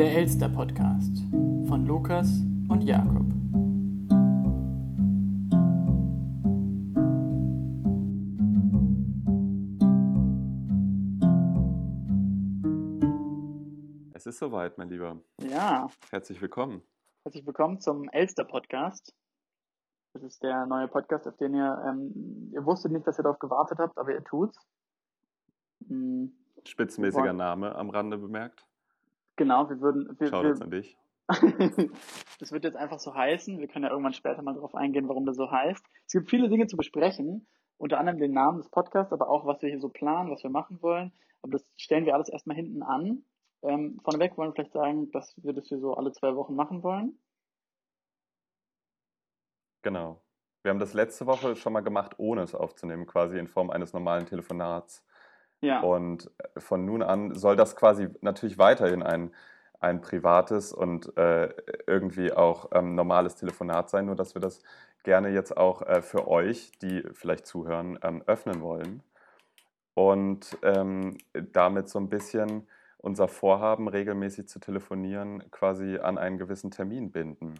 Der Elster Podcast von Lukas und Jakob. Es ist soweit, mein Lieber. Ja, Herzlich willkommen. herzlich willkommen zum Elster Podcast. Das ist der neue Podcast, auf den ihr, ähm, ihr wusstet nicht, dass ihr darauf gewartet habt, aber ihr tut's. Mm, Spitzmäßiger Name am Rande bemerkt. Genau, wir würden, wir, Shoutouts wir, an dich. das wird jetzt einfach so heißen. Wir können ja irgendwann später mal darauf eingehen, warum das so heißt. Es gibt viele Dinge zu besprechen, unter anderem den Namen des Podcasts, aber auch, was wir hier so planen, was wir machen wollen. Aber das stellen wir alles erstmal hinten an. Ähm, vorneweg wollen wir vielleicht sagen, dass wir das hier so alle zwei Wochen machen wollen. Genau. Wir haben das letzte Woche schon mal gemacht, ohne es aufzunehmen, quasi in Form eines normalen Telefonats. Ja, Und äh, von nun an soll das quasi natürlich weiterhin ein, ein privates und äh, irgendwie auch ähm, normales Telefonat sein, nur dass wir das gerne jetzt auch äh, für euch, die vielleicht zuhören, ähm, öffnen wollen. Und ähm, damit so ein bisschen unser Vorhaben, regelmäßig zu telefonieren, quasi an einen gewissen Termin binden.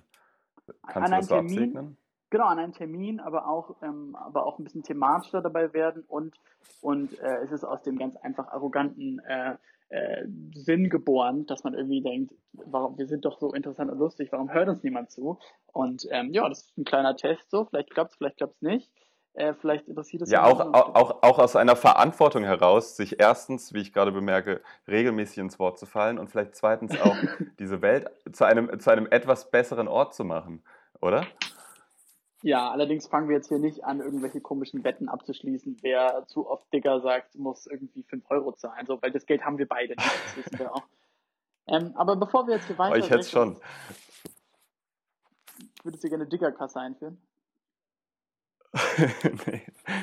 Kannst An du das so Termin? absegnen? Genau, an einen Termin, aber auch, ähm, aber auch ein bisschen thematischer dabei werden und, und äh, es ist aus dem ganz einfach arroganten äh, äh, Sinn geboren, dass man irgendwie denkt, warum, wir sind doch so interessant und lustig, warum hört uns niemand zu? Und ähm, ja, das ist ein kleiner Test so, vielleicht klappt es, vielleicht klappt es nicht. Äh, vielleicht interessiert es Ja, auch, auch, auch, auch aus einer Verantwortung heraus, sich erstens, wie ich gerade bemerke, regelmäßig ins Wort zu fallen und vielleicht zweitens auch diese Welt zu einem, zu einem etwas besseren Ort zu machen, oder? Ja, allerdings fangen wir jetzt hier nicht an, irgendwelche komischen Wetten abzuschließen. Wer zu oft Digger sagt, muss irgendwie 5 Euro zahlen, so, weil das Geld haben wir beide nicht, das wissen wir auch. Ähm, aber bevor wir jetzt hier weiter. Aber ich hätte es schon. Würdest du gerne Diggerkasse einführen? nee,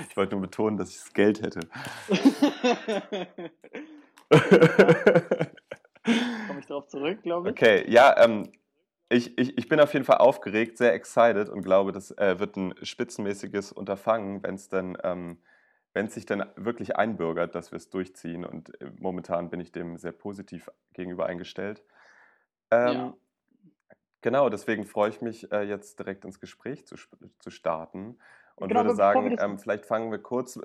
ich wollte nur betonen, dass ich das Geld hätte. Komme ich darauf zurück, glaube ich. Okay, ja, ähm, ich, ich, ich bin auf jeden Fall aufgeregt, sehr excited und glaube, das äh, wird ein spitzenmäßiges Unterfangen, wenn es denn, ähm, wenn es sich dann wirklich einbürgert, dass wir es durchziehen. Und äh, momentan bin ich dem sehr positiv gegenüber eingestellt. Ähm, Ja. Genau, deswegen freue ich mich, äh, jetzt direkt ins Gespräch zu, zu starten und Genau, würde sagen, ähm, vielleicht fangen wir kurz.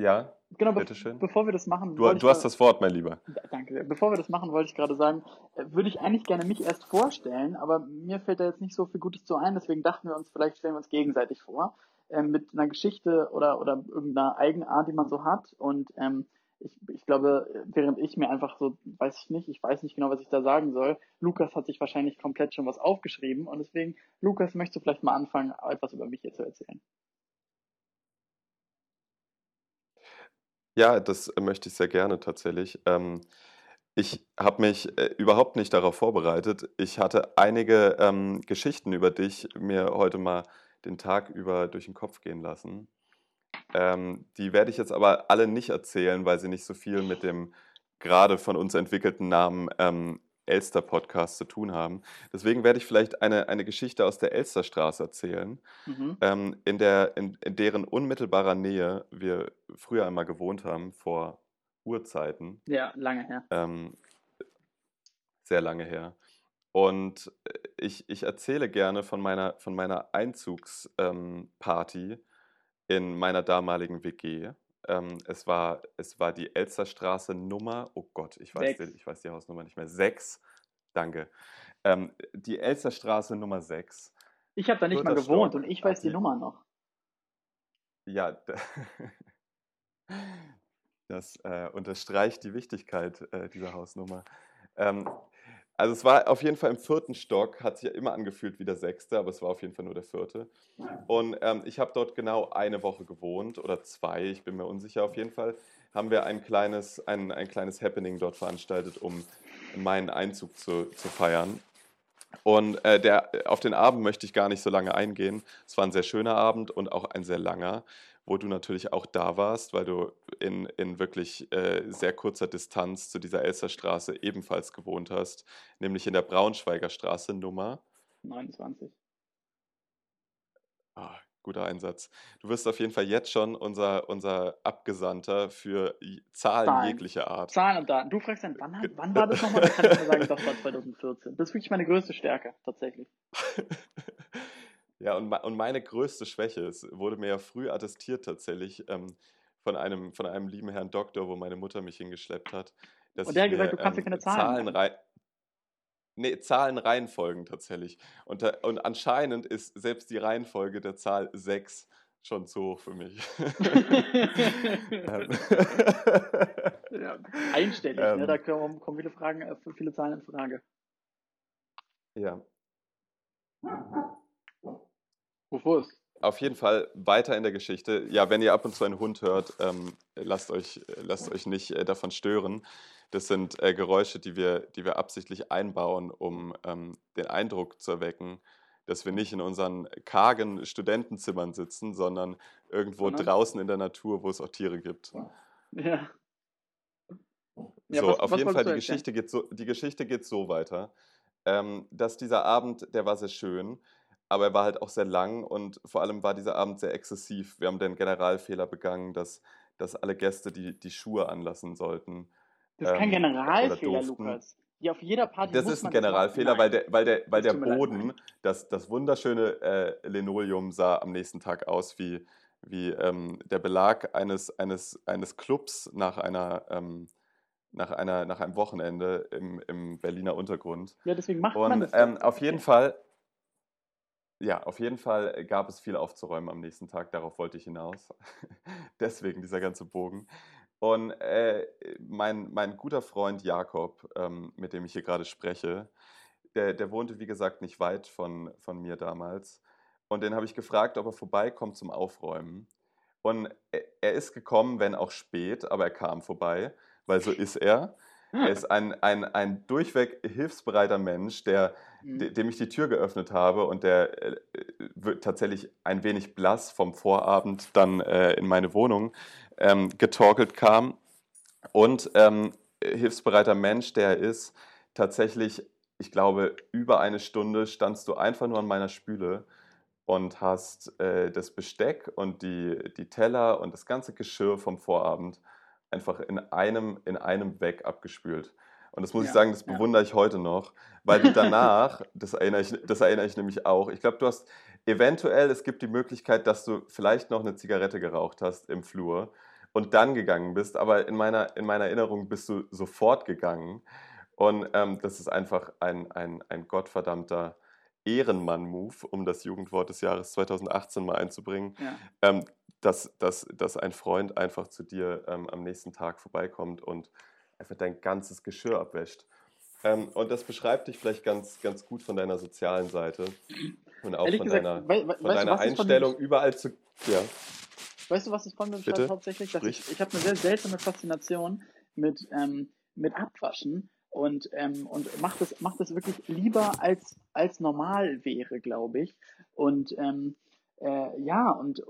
Äh, Ja, Genau, be bitteschön. bevor wir das machen, Du, wollte ich du hast das Wort, mein Lieber. Da- Danke. Bevor wir das machen, wollte ich gerade sagen, äh, würde ich eigentlich gerne mich erst vorstellen, aber mir fällt da jetzt nicht so viel Gutes zu ein, deswegen dachten wir uns, vielleicht stellen wir uns gegenseitig vor, ähm, mit einer Geschichte oder, oder irgendeiner Eigenart, die man so hat. Und ähm, ich, ich glaube, während ich mir einfach so, weiß ich nicht, ich weiß nicht genau, was ich da sagen soll, Lukas hat sich wahrscheinlich komplett schon was aufgeschrieben und deswegen, Lukas, möchtest du vielleicht mal anfangen, etwas über mich hier zu erzählen? Ja, das äh, möchte ich sehr gerne tatsächlich. Ähm, ich habe mich äh, überhaupt nicht darauf vorbereitet. Ich hatte einige ähm, Geschichten über dich mir heute mal den Tag über durch den Kopf gehen lassen. Ähm, die werde ich jetzt aber alle nicht erzählen, weil sie nicht so viel mit dem gerade von uns entwickelten Namen ähm, Elster Podcast zu tun haben. Deswegen werde ich vielleicht eine, eine Geschichte aus der Elsterstraße erzählen Mhm. ähm, in, der, in, in deren unmittelbarer Nähe wir früher einmal gewohnt haben, vor Urzeiten, Ja, lange her. ähm, sehr lange her. Und äh, ich, ich erzähle gerne von meiner, von meiner Einzugsparty ähm, in meiner damaligen WG. Ähm, es, war, es war die Elsterstraße Nummer, oh Gott, ich weiß, die, ich weiß die Hausnummer nicht mehr, sechs, danke. Ähm, die Elsterstraße Nummer sechs. Ich habe da nicht mal gewohnt Stock, und ich weiß die Arti- Nummer noch. Ja, das äh, unterstreicht die Wichtigkeit äh, dieser Hausnummer. Ähm, also es war auf jeden Fall im vierten Stock, hat sich ja immer angefühlt wie der sechste, aber es war auf jeden Fall nur der vierte. Und ähm, ich habe dort genau eine Woche gewohnt oder zwei, ich bin mir unsicher. Auf jeden Fall haben wir ein kleines, ein, ein kleines Happening dort veranstaltet, um meinen Einzug zu, zu feiern. Und äh, der, auf den Abend möchte ich gar nicht so lange eingehen. Es war ein sehr schöner Abend und auch ein sehr langer, wo du natürlich auch da warst, weil du in, in wirklich äh, sehr kurzer Distanz zu dieser Elsterstraße ebenfalls gewohnt hast, nämlich in der Braunschweiger Straße Nummer. 29. Ah, guter Einsatz. Du wirst auf jeden Fall jetzt schon unser, unser Abgesandter für Zahlen, Zahlen. jeglicher Art. Zahlen und Daten. Du fragst dann, wann, wann war das nochmal? Dann kann ich mir sagen, das war 2014. Das ist wirklich meine größte Stärke, tatsächlich. ja, und, und meine größte Schwäche, es wurde mir ja früh attestiert tatsächlich ähm, von, einem, von einem lieben Herrn Doktor, wo meine Mutter mich hingeschleppt hat. und der hat gesagt, mir, du kannst ähm, dir keine Zahlen, Zahlen Nee, Zahlenreihenfolgen tatsächlich. Und, und anscheinend ist selbst die Reihenfolge der Zahl 6 schon zu hoch für mich. ja, einstellig, ne? ähm, ne? da kommen, kommen viele, Fragen, äh, viele Zahlen in Frage. Ja. Ist? Auf jeden Fall weiter in der Geschichte. Ja, wenn ihr ab und zu einen Hund hört, ähm, lasst, euch, lasst euch nicht äh, davon stören. Das sind äh, Geräusche, die wir, die wir absichtlich einbauen, um ähm, den Eindruck zu erwecken, dass wir nicht in unseren kargen Studentenzimmern sitzen, sondern irgendwo Sondern? draußen in der Natur, wo es auch Tiere gibt. Ja. Ja, so, was, auf was jeden Fall, die Geschichte, geht so, die Geschichte geht so weiter, ähm, dass dieser Abend, der war sehr schön, aber er war halt auch sehr lang und vor allem war dieser Abend sehr exzessiv. Wir haben den Generalfehler begangen, dass, dass alle Gäste die, die Schuhe anlassen sollten das ist kein ähm, Generalfehler, Lukas. Ja, auf jeder Party das ist ein Generalfehler, weil der, weil der, weil der Boden, das, das wunderschöne äh, Linoleum sah am nächsten Tag aus wie, wie ähm, der Belag eines, eines, eines Clubs nach einer, ähm, nach einer nach einem Wochenende im, im Berliner Untergrund. Ja, deswegen macht Und, man das. Ähm, auf jeden Fall, ja, auf jeden Fall gab es viel aufzuräumen am nächsten Tag. Darauf wollte ich hinaus. Deswegen dieser ganze Bogen. Und äh, mein, mein guter Freund Jakob, ähm, mit dem ich hier gerade spreche, der, der wohnte, wie gesagt, nicht weit von, von mir damals. Und den habe ich gefragt, ob er vorbeikommt zum Aufräumen. Und er ist gekommen, wenn auch spät, aber er kam vorbei, weil so ist er. Er ist ein, ein, ein durchweg hilfsbereiter Mensch, der, mhm. dem ich die Tür geöffnet habe und der äh, wird tatsächlich ein wenig blass vom Vorabend dann äh, in meine Wohnung ähm, getorkelt kam. Und ähm, hilfsbereiter Mensch, der ist, tatsächlich, ich glaube, über eine Stunde standst du einfach nur an meiner Spüle und hast äh, das Besteck und die, die Teller und das ganze Geschirr vom Vorabend einfach in einem, in einem weg abgespült. Und das muss ja, ich sagen, das ja. bewundere ich heute noch, weil du danach, das erinnere ich, das erinnere ich nämlich auch, ich glaube, du hast eventuell, es gibt die Möglichkeit, dass du vielleicht noch eine Zigarette geraucht hast im Flur und dann gegangen bist, aber in meiner, in meiner Erinnerung bist du sofort gegangen. Und ähm, das ist einfach ein, ein, ein gottverdammter Ehrenmann-Move, um das Jugendwort des Jahres 2018 mal einzubringen, ja. ähm, dass, dass, dass ein Freund einfach zu dir ähm, am nächsten Tag vorbeikommt und einfach dein ganzes Geschirr abwäscht. Ähm, und das beschreibt dich vielleicht ganz, ganz gut von deiner sozialen Seite und auch von gesagt, deiner, we, we, von deiner du, Einstellung, von überall zu. Ja. Weißt du, was das von mir beschreibt hauptsächlich? Dass ich, ich habe eine sehr seltsame Faszination mit, ähm, mit Abwaschen und, ähm, und macht das, macht das wirklich lieber als, als normal wäre, glaube ich. Und ähm, äh, ja, und,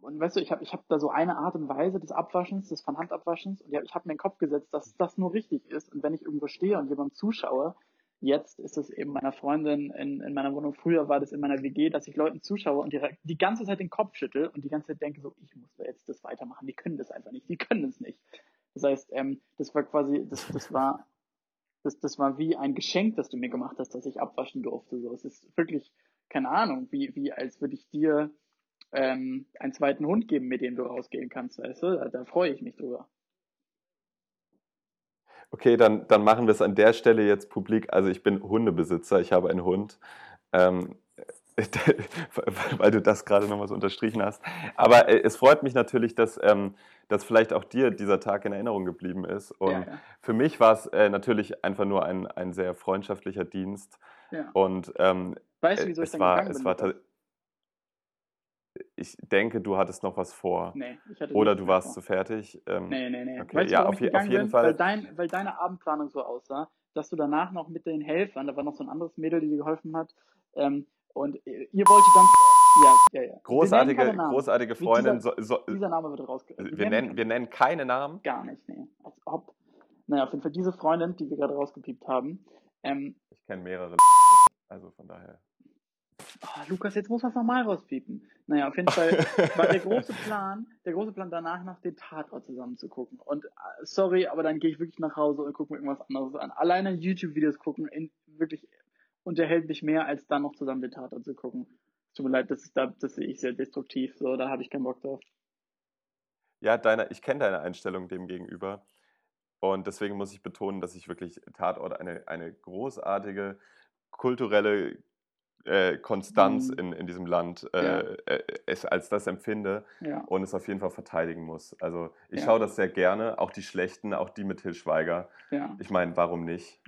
und weißt du, ich habe ich hab da so eine Art und Weise des Abwaschens, des von Handabwaschens, und ich habe mir den Kopf gesetzt, dass das nur richtig ist. Und wenn ich irgendwo stehe und jemandem zuschaue, jetzt ist es eben meiner Freundin in, in meiner Wohnung, früher war das in meiner WG, dass ich Leuten zuschaue und die, die ganze Zeit den Kopf schüttel und die ganze Zeit denke so, ich muss jetzt das weitermachen, die können das einfach nicht, die können es nicht. Das heißt, ähm, das war quasi, das, das war das, das war wie ein Geschenk, das du mir gemacht hast, dass ich abwaschen durfte. So, es ist wirklich, keine Ahnung, wie, wie als würde ich dir ähm, einen zweiten Hund geben, mit dem du rausgehen kannst, weißt du? Da, da freue ich mich drüber. Okay, dann, dann machen wir es an der Stelle jetzt publik. Also ich bin Hundebesitzer, ich habe einen Hund. Ähm, weil du das gerade nochmal so unterstrichen hast. Aber äh, es freut mich natürlich, dass, ähm, dass vielleicht auch dir dieser Tag in Erinnerung geblieben ist. Und ja, ja. für mich war es äh, natürlich einfach nur ein, ein sehr freundschaftlicher Dienst. Ja. Und ähm, weißt du, wieso ich es war, es war ich denke, du hattest noch was vor. Nee, ich hatte Oder du warst zu fertig. Ähm, nee, nee, nee. Okay, weißt ja, auf, je, auf, jeden bin? Fall. Weil, dein, weil deine Abendplanung so aussah, dass du danach noch mit den Helfern, da war noch so ein anderes Mädel, die dir geholfen hat, ähm, und ihr wolltet dann. Ja, ja, ja. Großartige, großartige Freundin. Dieser, so, so, dieser, Name wird rausgekriegt. Wir, wir, nennen, wir nennen keine Namen. Gar nicht, nee. Als ob. Naja, auf jeden Fall diese Freundin, die wir gerade rausgepiept haben. Ähm, ich kenne mehrere. Also von daher. Oh, Lukas, jetzt muss man es nochmal rauspiepen. Naja, auf jeden Fall war der große Plan, der große Plan danach noch den Tatort zusammen zu gucken. Und äh, sorry, aber dann gehe ich wirklich nach Hause und gucke mir irgendwas anderes an. Alleine YouTube-Videos gucken, in, wirklich unterhält mich mehr, als dann noch zusammen den Tatort zu gucken. Tut mir leid, das ist da, das sehe ich sehr destruktiv. So, da habe ich keinen Bock drauf. Ja, deine, ich kenne deine Einstellung dem gegenüber. Und deswegen muss ich betonen, dass ich wirklich Tatort eine, eine großartige kulturelle äh, Konstanz mhm. in, in diesem Land äh, ja. äh, es als das empfinde ja. und es auf jeden Fall verteidigen muss. Also ich ja. schaue das sehr gerne, auch die schlechten, auch die mit Til Schweiger. Ich meine, warum nicht?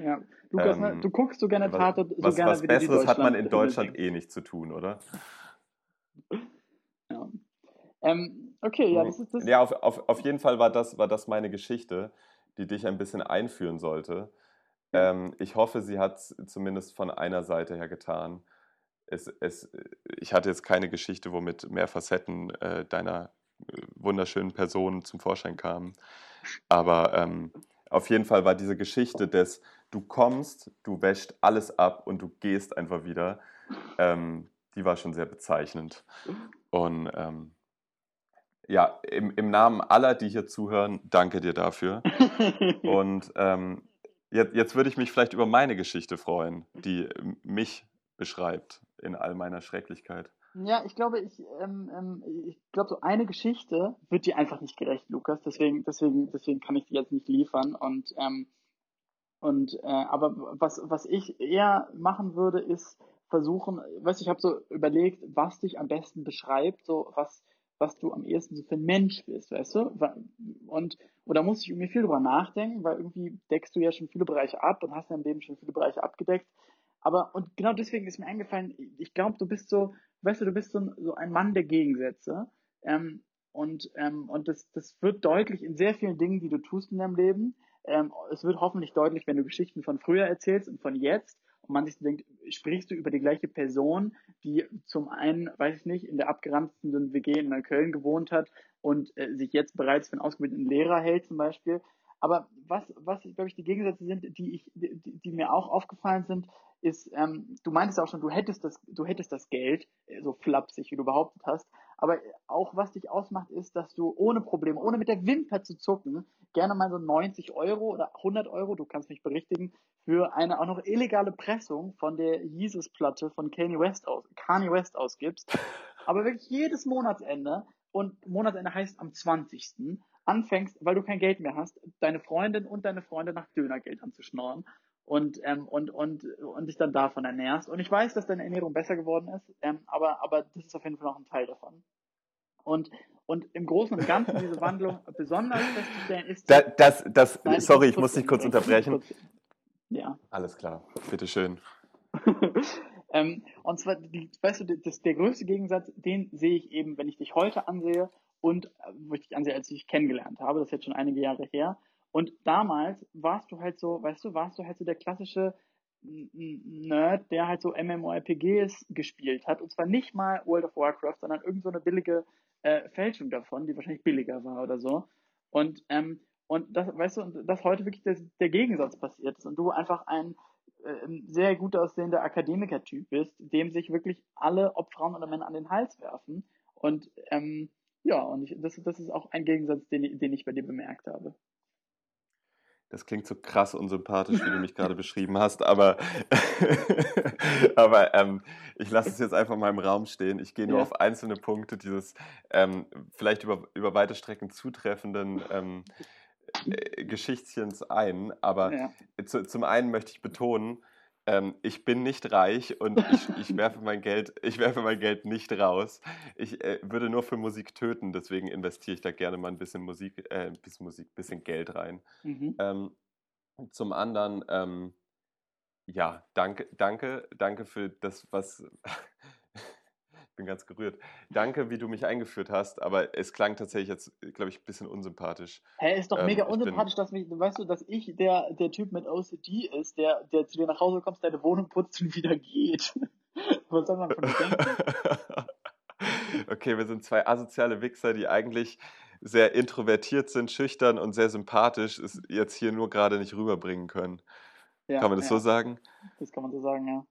Lukas, ne, ähm, du guckst so gerne Tatort, so was, gerne was Besseres hat man in Deutschland eh nicht zu tun, oder? Ja. Ähm, okay, ja, das ist das. Ja, auf, auf, auf jeden Fall war das, war das meine Geschichte, die dich ein bisschen einführen sollte. Ähm, ich hoffe, sie hat es zumindest von einer Seite her getan es, es, ich hatte jetzt keine Geschichte, womit mehr Facetten äh, deiner äh, wunderschönen Person zum Vorschein kamen. Aber ähm, auf jeden Fall war diese Geschichte des, du kommst, du wäscht alles ab und du gehst einfach wieder, ähm, die war schon sehr bezeichnend. Und ähm, ja, im, im, Namen aller, die hier zuhören, danke dir dafür. und ähm, jetzt, jetzt würde ich mich vielleicht über meine Geschichte freuen, die mich beschreibt in all meiner Schrecklichkeit. Ja, ich glaube, ich, ähm, ähm, ich glaube, so eine Geschichte wird dir einfach nicht gerecht, Lukas. Deswegen, deswegen, deswegen kann ich die jetzt nicht liefern. Und ähm, und äh, aber was was ich eher machen würde, ist versuchen, weißt du, ich habe so überlegt, was dich am besten beschreibt, so was was du am ehesten so für ein Mensch bist, weißt du? Und oder muss ich mir viel drüber nachdenken, weil irgendwie deckst du ja schon viele Bereiche ab und hast in deinem Leben schon viele Bereiche abgedeckt. Aber, und genau deswegen ist mir eingefallen, ich glaube, du bist so, weißt du, du bist so ein, so ein Mann der Gegensätze. Ähm, und ähm, und das, das wird deutlich in sehr vielen Dingen, die du tust in deinem Leben. Ähm, es wird hoffentlich deutlich, wenn du Geschichten von früher erzählst und von jetzt und man sich denkt, sprichst du über die gleiche Person, die zum einen, weiß ich nicht, in der abgeranzten WG in Neukölln gewohnt hat und äh, sich jetzt bereits für einen ausgebildeten Lehrer hält zum Beispiel. Aber was, was glaube ich, die Gegensätze sind, die ich, die, die mir auch aufgefallen sind, ist, ähm, du meintest auch schon, du hättest das, du hättest das Geld, äh, so flapsig, wie du behauptet hast. Aber auch was dich ausmacht, ist, dass du ohne Probleme, ohne mit der Wimper zu zucken, gerne mal so 90 Euro oder 100 Euro, du kannst mich berichtigen, für eine auch noch illegale Pressung von der Jesus-Platte von Kanye West aus, Kanye West ausgibst. Aber wirklich jedes Monatsende und Monatsende heißt am 20 anfängst, weil du kein Geld mehr hast, deine Freundin und deine Freunde nach Dönergeld anzuschnorren und, ähm, und, und, und dich dann davon ernährst. Und ich weiß, dass deine Ernährung besser geworden ist, ähm, aber, aber das ist auf jeden Fall noch ein Teil davon. Und, und im Großen und Ganzen diese Wandlung besonders festzustellen ist. Da, das, das, Nein, sorry, ich muss dich kurz unterbrechen. Ja. Alles klar, bitteschön. ähm, und zwar, die, weißt du, das, der größte Gegensatz, den sehe ich eben, wenn ich dich heute ansehe und äh, wo ich dich ansehe, als ich dich kennengelernt habe, das ist jetzt schon einige Jahre her. Und damals warst du halt so, weißt du, warst du halt so der klassische Nerd, der halt so MMORPGs gespielt hat. Und zwar nicht mal World of Warcraft, sondern irgend so eine billige äh, Fälschung davon, die wahrscheinlich billiger war oder so. Und, ähm, und das, weißt du, dass heute wirklich der, der Gegensatz passiert ist und du einfach ein äh, sehr gut aussehender Akademiker-Typ bist, dem sich wirklich alle, ob Frauen oder Männer, an den Hals werfen. Und ähm, ja, und ich, das, das ist auch ein Gegensatz, den, den ich bei dir bemerkt habe. Das klingt so krass unsympathisch, wie du mich gerade beschrieben hast, aber, aber ähm, ich lasse es jetzt einfach mal im Raum stehen. Ich gehe nur ja. auf einzelne Punkte dieses ähm, vielleicht über, über weite Strecken zutreffenden ähm, äh, Geschichtchens ein. Aber ja. zu, zum einen möchte ich betonen, ähm, ich bin nicht reich und ich, ich, werfe mein Geld, ich werfe mein Geld nicht raus. Ich äh, würde nur für Musik töten, deswegen investiere ich da gerne mal ein bisschen Musik, äh, bisschen Musik, bisschen Geld rein. Mhm. Ähm, zum anderen, ähm, ja, danke, danke, danke für das, was bin ganz gerührt. Danke, wie du mich eingeführt hast, aber es klang tatsächlich jetzt, glaube ich, ein bisschen unsympathisch. Hä, hey, ist doch ähm, mega unsympathisch, dass mich, weißt du, dass ich der, der Typ mit OCD ist, der, der zu dir nach Hause kommt, deine Wohnung putzt und wieder geht. Was soll man von denken? okay, wir sind zwei asoziale Wichser, die eigentlich sehr introvertiert sind, schüchtern und sehr sympathisch, es jetzt hier nur gerade nicht rüberbringen können. Ja, kann man das ja. so sagen? Das kann man so sagen, ja.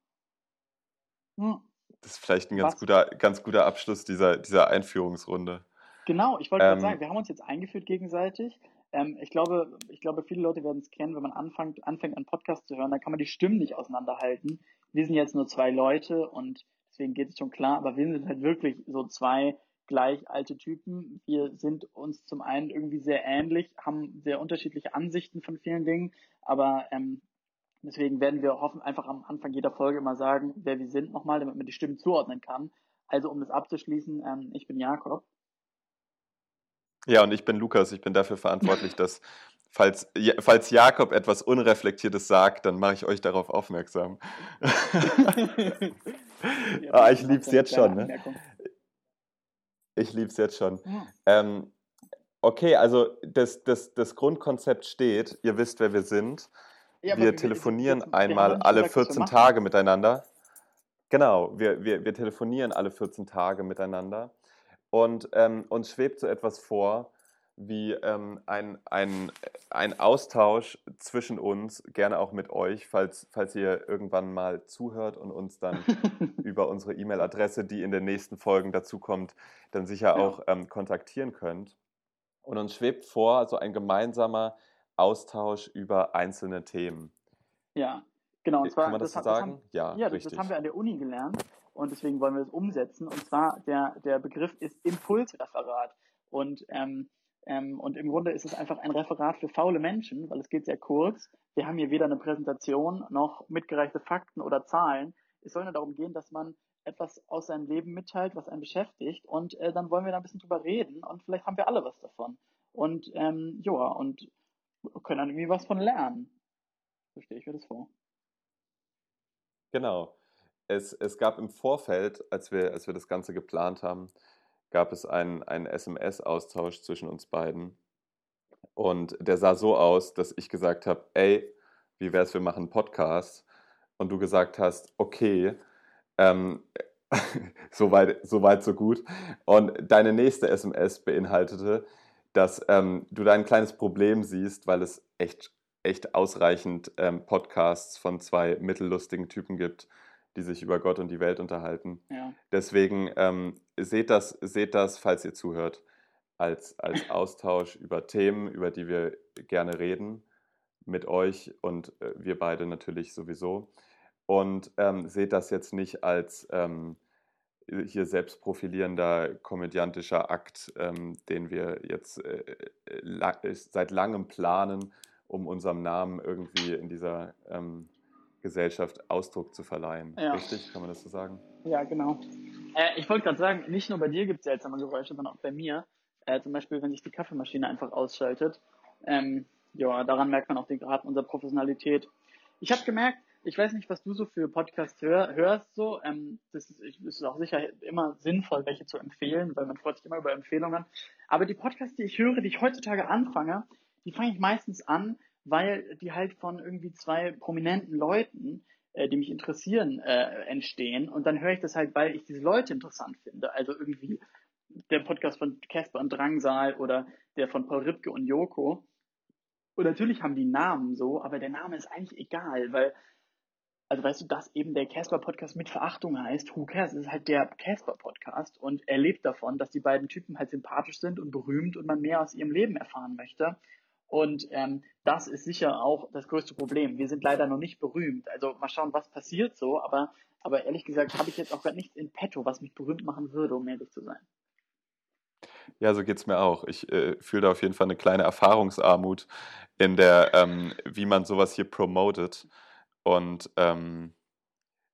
Hm. Das ist vielleicht ein ganz guter, ganz guter Abschluss dieser, dieser Einführungsrunde. Genau, ich wollte ähm, gerade sagen, wir haben uns jetzt eingeführt gegenseitig. Ähm, ich, glaube, ich glaube, viele Leute werden es kennen, wenn man anfängt, anfängt, einen Podcast zu hören, dann kann man die Stimmen nicht auseinanderhalten. Wir sind jetzt nur zwei Leute und deswegen geht es schon klar, aber wir sind halt wirklich so zwei gleich alte Typen. Wir sind uns zum einen irgendwie sehr ähnlich, haben sehr unterschiedliche Ansichten von vielen Dingen, aber ähm, deswegen werden wir hoffen, einfach am Anfang jeder Folge mal sagen, wer wir sind nochmal, damit man die Stimmen zuordnen kann. Also um das abzuschließen, ähm, ich bin Jakob. Ja, und ich bin Lukas. Ich bin dafür verantwortlich, dass falls, falls Jakob etwas Unreflektiertes sagt, dann mache ich euch darauf aufmerksam. ja, ah, ich liebe es jetzt schon. Ne? Ich liebe es jetzt schon. Ja. Ähm, okay, also das, das, das Grundkonzept steht. Ihr wisst, wer wir sind. Ja, wir telefonieren wir, einmal alle gesagt, 14 Tage miteinander. Genau, wir, wir, wir telefonieren alle 14 Tage miteinander. Und ähm, uns schwebt so etwas vor, wie ähm, ein, ein, ein Austausch zwischen uns, gerne auch mit euch, falls, falls ihr irgendwann mal zuhört und uns dann über unsere E-Mail-Adresse, die in den nächsten Folgen dazukommt, dann sicher ja. auch ähm, kontaktieren könnt. Und uns schwebt vor, so ein gemeinsamer Austausch über einzelne Themen. Ja, genau. Und zwar, Kann man das, das so sagen? Das haben, ja, ja das, das, haben wir an der Uni gelernt und deswegen wollen wir das umsetzen. Und zwar, der, der Begriff ist Impulsreferat. Und ähm, ähm, und im Grunde ist es einfach ein Referat für faule Menschen, weil es geht sehr kurz. Wir haben hier weder eine Präsentation noch mitgereichte Fakten oder Zahlen. Es soll nur darum gehen, dass man etwas aus seinem Leben mitteilt, was einen beschäftigt. Und äh, dann wollen wir da ein bisschen drüber reden und vielleicht haben wir alle was davon. Und ähm, ja, und können dann irgendwie was von lernen. So stelle ich mir das vor. Genau. Es, es gab im Vorfeld, als wir, als wir das Ganze geplant haben, gab es einen, einen SMS-Austausch zwischen uns beiden. Und der sah so aus, dass ich gesagt habe, ey, wie wäre es, wir machen einen Podcast? Und du gesagt hast, okay, ähm, so, so weit, so gut. Und deine nächste SMS beinhaltete, dass ähm, du da ein kleines Problem siehst, weil es echt, echt ausreichend ähm, Podcasts von zwei mittellustigen Typen gibt, die sich über Gott und die Welt unterhalten. Ja. Deswegen ähm, seht, das, seht das, falls ihr zuhört, als, als Austausch über Themen, über die wir gerne reden mit euch und äh, wir beide natürlich sowieso. Und ähm, seht das jetzt nicht als ähm, hier selbstprofilierender komödiantischer Akt, ähm, den wir jetzt äh, äh la seit langem planen, um unserem Namen irgendwie in dieser ähm, Gesellschaft Ausdruck zu verleihen. Ja. Richtig, kann man das so sagen? Ja, genau. Äh, ich wollte gerade sagen, nicht nur bei dir gibt es seltsame Geräusche, sondern auch bei mir. Äh, zum Beispiel, wenn sich die Kaffeemaschine einfach ausschaltet. Ähm, ja, daran merkt man auch den Grad unserer Professionalität. Ich habe gemerkt, ich weiß nicht, was du so für Podcasts hör, hörst, so. Ähm, das, ist, das ist auch sicher immer sinnvoll, welche zu empfehlen, weil man freut sich immer über Empfehlungen. Aber die Podcasts, die ich höre, die ich heutzutage anfange, die fange ich meistens an, weil die halt von irgendwie zwei prominenten Leuten, äh, die mich interessieren, äh, entstehen. Und dann höre ich das halt, weil ich diese Leute interessant finde. Also irgendwie der Podcast von Casper und Drangsal oder der von Paul Ripke und Joko. Und natürlich haben die Namen so, aber der Name ist eigentlich egal, weil, also weißt du, dass eben der Casper-Podcast mit Verachtung heißt, who cares? Es ist halt der Casper-Podcast und er lebt davon, dass die beiden Typen halt sympathisch sind und berühmt und man mehr aus ihrem Leben erfahren möchte. Und ähm, das ist sicher auch das größte Problem. Wir sind leider noch nicht berühmt. Also mal schauen, was passiert so. Aber, aber ehrlich gesagt habe ich jetzt auch gerade nichts in petto, was mich berühmt machen würde, um ehrlich zu sein. Ja, so geht es mir auch. Ich äh, fühle da auf jeden Fall eine kleine Erfahrungsarmut in der, ähm, wie man sowas hier promotet. Und ähm,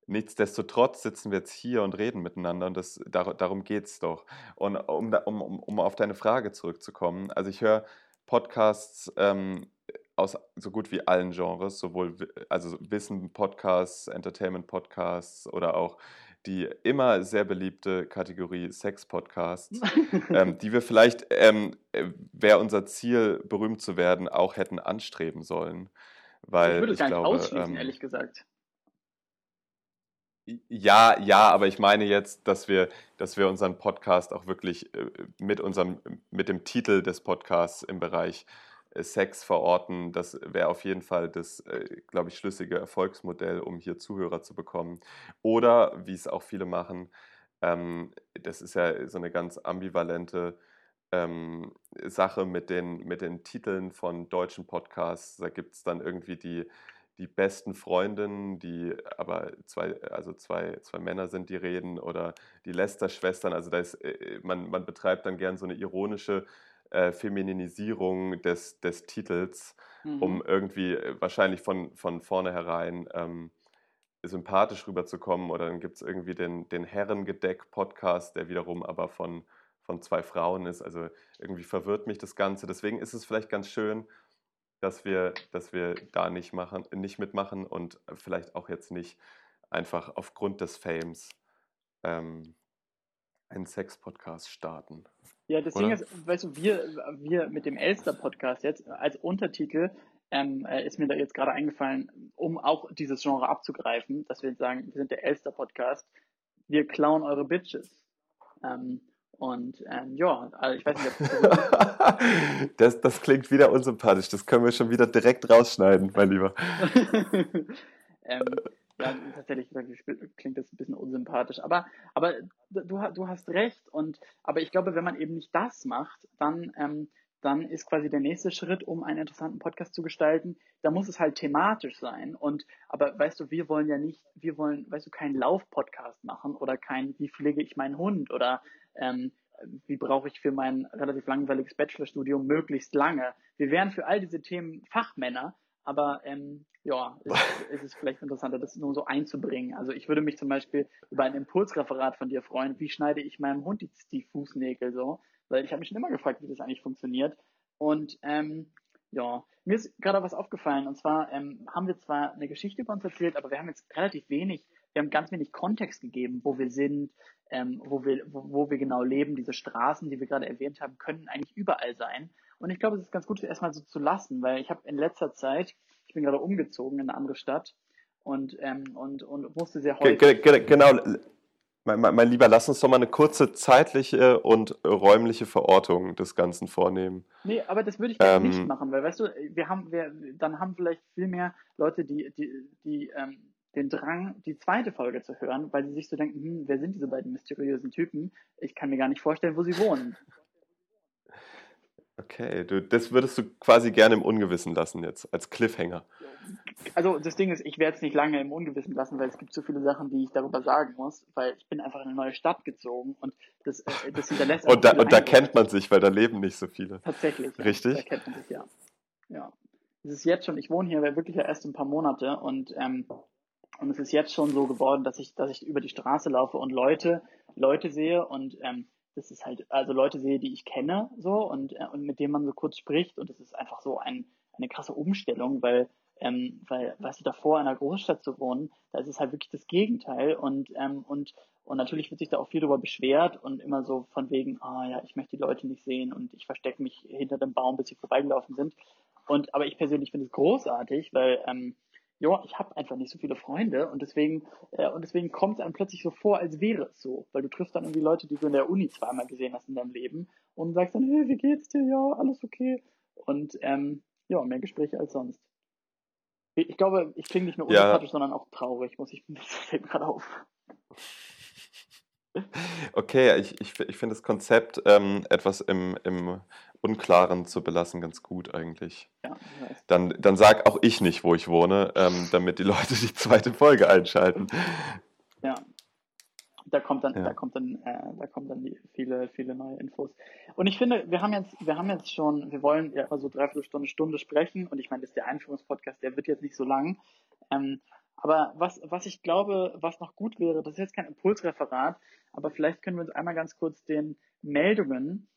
nichtsdestotrotz sitzen wir jetzt hier und reden miteinander und das, dar darum geht es doch. Und um, um, um auf deine Frage zurückzukommen, also ich höre Podcasts ähm, aus so gut wie allen Genres, sowohl also Wissen-Podcasts, Entertainment-Podcasts oder auch die immer sehr beliebte Kategorie Sex-Podcasts, ähm, die wir vielleicht, ähm, äh, wäre unser Ziel, berühmt zu werden, auch hätten anstreben sollen. Weil ich würde es gar nicht glaube, ausschließen, ähm, ehrlich gesagt. Ja, ja, aber ich meine jetzt, dass wir, dass wir unseren Podcast auch wirklich äh, mit unserem, mit dem Titel des Podcasts im Bereich Sex verorten. Das wäre auf jeden Fall das, äh, glaube ich, schlüssige Erfolgsmodell, um hier Zuhörer zu bekommen. Oder, wie es auch viele machen, ähm, das ist ja so eine ganz ambivalente ähm, Sache mit den, mit den Titeln von deutschen Podcasts. Da gibt es dann irgendwie die, die besten Freundinnen, die aber zwei, also zwei, zwei Männer sind, die reden, oder die Lester-Schwestern. Also da ist, äh, man, man betreibt dann gern so eine ironische äh, Femininisierung des, des Titels, mhm. um irgendwie äh, wahrscheinlich von, von vornherein ähm, sympathisch rüberzukommen. Oder dann gibt es irgendwie den, den Herrengedeck-Podcast, der wiederum aber von von zwei Frauen ist. Also irgendwie verwirrt mich das Ganze. Deswegen ist es vielleicht ganz schön, dass wir, dass wir da nicht, machen, nicht mitmachen und vielleicht auch jetzt nicht einfach aufgrund des Fames ähm, einen Sex-Podcast starten. Ja, deswegen ist, weißt du, wir, wir mit dem Elster-Podcast jetzt als Untertitel ähm, äh, ist mir da jetzt gerade eingefallen, um auch dieses Genre abzugreifen, dass wir jetzt sagen, wir sind der Elster-Podcast, wir klauen eure Bitches. Ähm, und ähm, ja, also ich weiß nicht, das, das klingt wieder unsympathisch. Das können wir schon wieder direkt rausschneiden, mein Lieber. ähm, ja, tatsächlich klingt das ein bisschen unsympathisch. Aber, aber du, du hast recht. Und, aber ich glaube, wenn man eben nicht das macht, dann, ähm, dann ist quasi der nächste Schritt, um einen interessanten Podcast zu gestalten, da muss es halt thematisch sein. Und aber weißt du, wir wollen ja nicht, wir wollen, weißt du, keinen Lauf-Podcast machen oder kein, wie pflege ich meinen Hund oder ähm, wie brauche ich für mein relativ langweiliges Bachelorstudium möglichst lange. Wir wären für all diese Themen Fachmänner, aber ähm, ja, ist, ist es vielleicht interessanter, das nur so einzubringen. Also ich würde mich zum Beispiel über ein Impulsreferat von dir freuen, wie schneide ich meinem Hund die, die Fußnägel so, weil ich habe mich schon immer gefragt, wie das eigentlich funktioniert. Und ähm, ja, mir ist gerade was aufgefallen und zwar ähm, haben wir zwar eine Geschichte über uns erzählt, aber wir haben jetzt relativ wenig wir haben ganz wenig Kontext gegeben, wo wir sind, ähm, wo, wir, wo, wo wir genau leben. Diese Straßen, die wir gerade erwähnt haben, können eigentlich überall sein. Und ich glaube, es ist ganz gut, erstmal so zu lassen, weil ich habe in letzter Zeit, ich bin gerade umgezogen in eine andere Stadt und, ähm, und, und musste sehr häufig. Genau, mein, mein, mein, Lieber, lass uns doch mal eine kurze zeitliche und räumliche Verortung des Ganzen vornehmen. Nee, aber das würde ich ähm, nicht machen, weil weißt du, wir haben, wir, dann haben vielleicht viel mehr Leute, die, die, die ähm, den Drang, die zweite Folge zu hören, weil sie sich so denken, hm, wer sind diese beiden mysteriösen Typen? Ich kann mir gar nicht vorstellen, wo sie wohnen. Okay, du, das würdest du quasi gerne im Ungewissen lassen jetzt, als Cliffhanger. Also das Ding ist, ich werde es nicht lange im Ungewissen lassen, weil es gibt so viele Sachen, die ich darüber sagen muss, weil ich bin einfach in eine neue Stadt gezogen und das, äh, das hinterlässt Und, da, und da kennt man sich, weil da leben nicht so viele. Tatsächlich. Richtig? Ja, da kennt man sich, ja. Ja. Es ist jetzt schon, ich wohne hier wirklich ja erst ein paar Monate und ähm, und es ist jetzt schon so geworden, dass ich, dass ich über die Straße laufe und Leute, Leute sehe und ähm, das ist halt, also Leute sehe, die ich kenne, so und, äh, und mit denen man so kurz spricht und es ist einfach so ein, eine krasse Umstellung, weil, ähm, weil, weißt du, davor in einer Großstadt zu wohnen, da ist es halt wirklich das Gegenteil und, ähm, und, und natürlich wird sich da auch viel darüber beschwert und immer so von wegen, ah ja, ich möchte die Leute nicht sehen und ich verstecke mich hinter dem Baum, bis sie vorbeigelaufen sind. Und aber ich persönlich finde es großartig, weil ähm, ja, ich habe einfach nicht so viele Freunde und deswegen, äh, und deswegen kommt es einem plötzlich so vor, als wäre es so. Weil du triffst dann irgendwie Leute, die du in der Uni zweimal gesehen hast in deinem Leben und sagst dann, hey, wie geht's dir? Ja, alles okay. Und ähm, ja, mehr Gespräche als sonst. Ich glaube, ich klinge nicht nur unsympathisch, ja. sondern auch traurig, muss ich, das fällt gerade auf. Okay, ich, ich, ich finde das Konzept ähm, etwas im, im Unklaren zu belassen ganz gut eigentlich. Ja, dann, dann sag auch ich nicht, wo ich wohne, ähm, damit die Leute die zweite Folge einschalten. Ja, da kommt dann, ja. da kommt dann, äh, da kommen dann die, viele, viele neue Infos. Und ich finde, wir haben jetzt, wir haben jetzt schon, wir wollen ja immer so dreiviertel Stunde, Stunde sprechen und ich meine, das ist der Einführungspodcast, der wird jetzt nicht so lang. Ähm, aber was, was ich glaube, was noch gut wäre, das ist jetzt kein Impulsreferat, aber vielleicht können wir uns einmal ganz kurz den Meldungen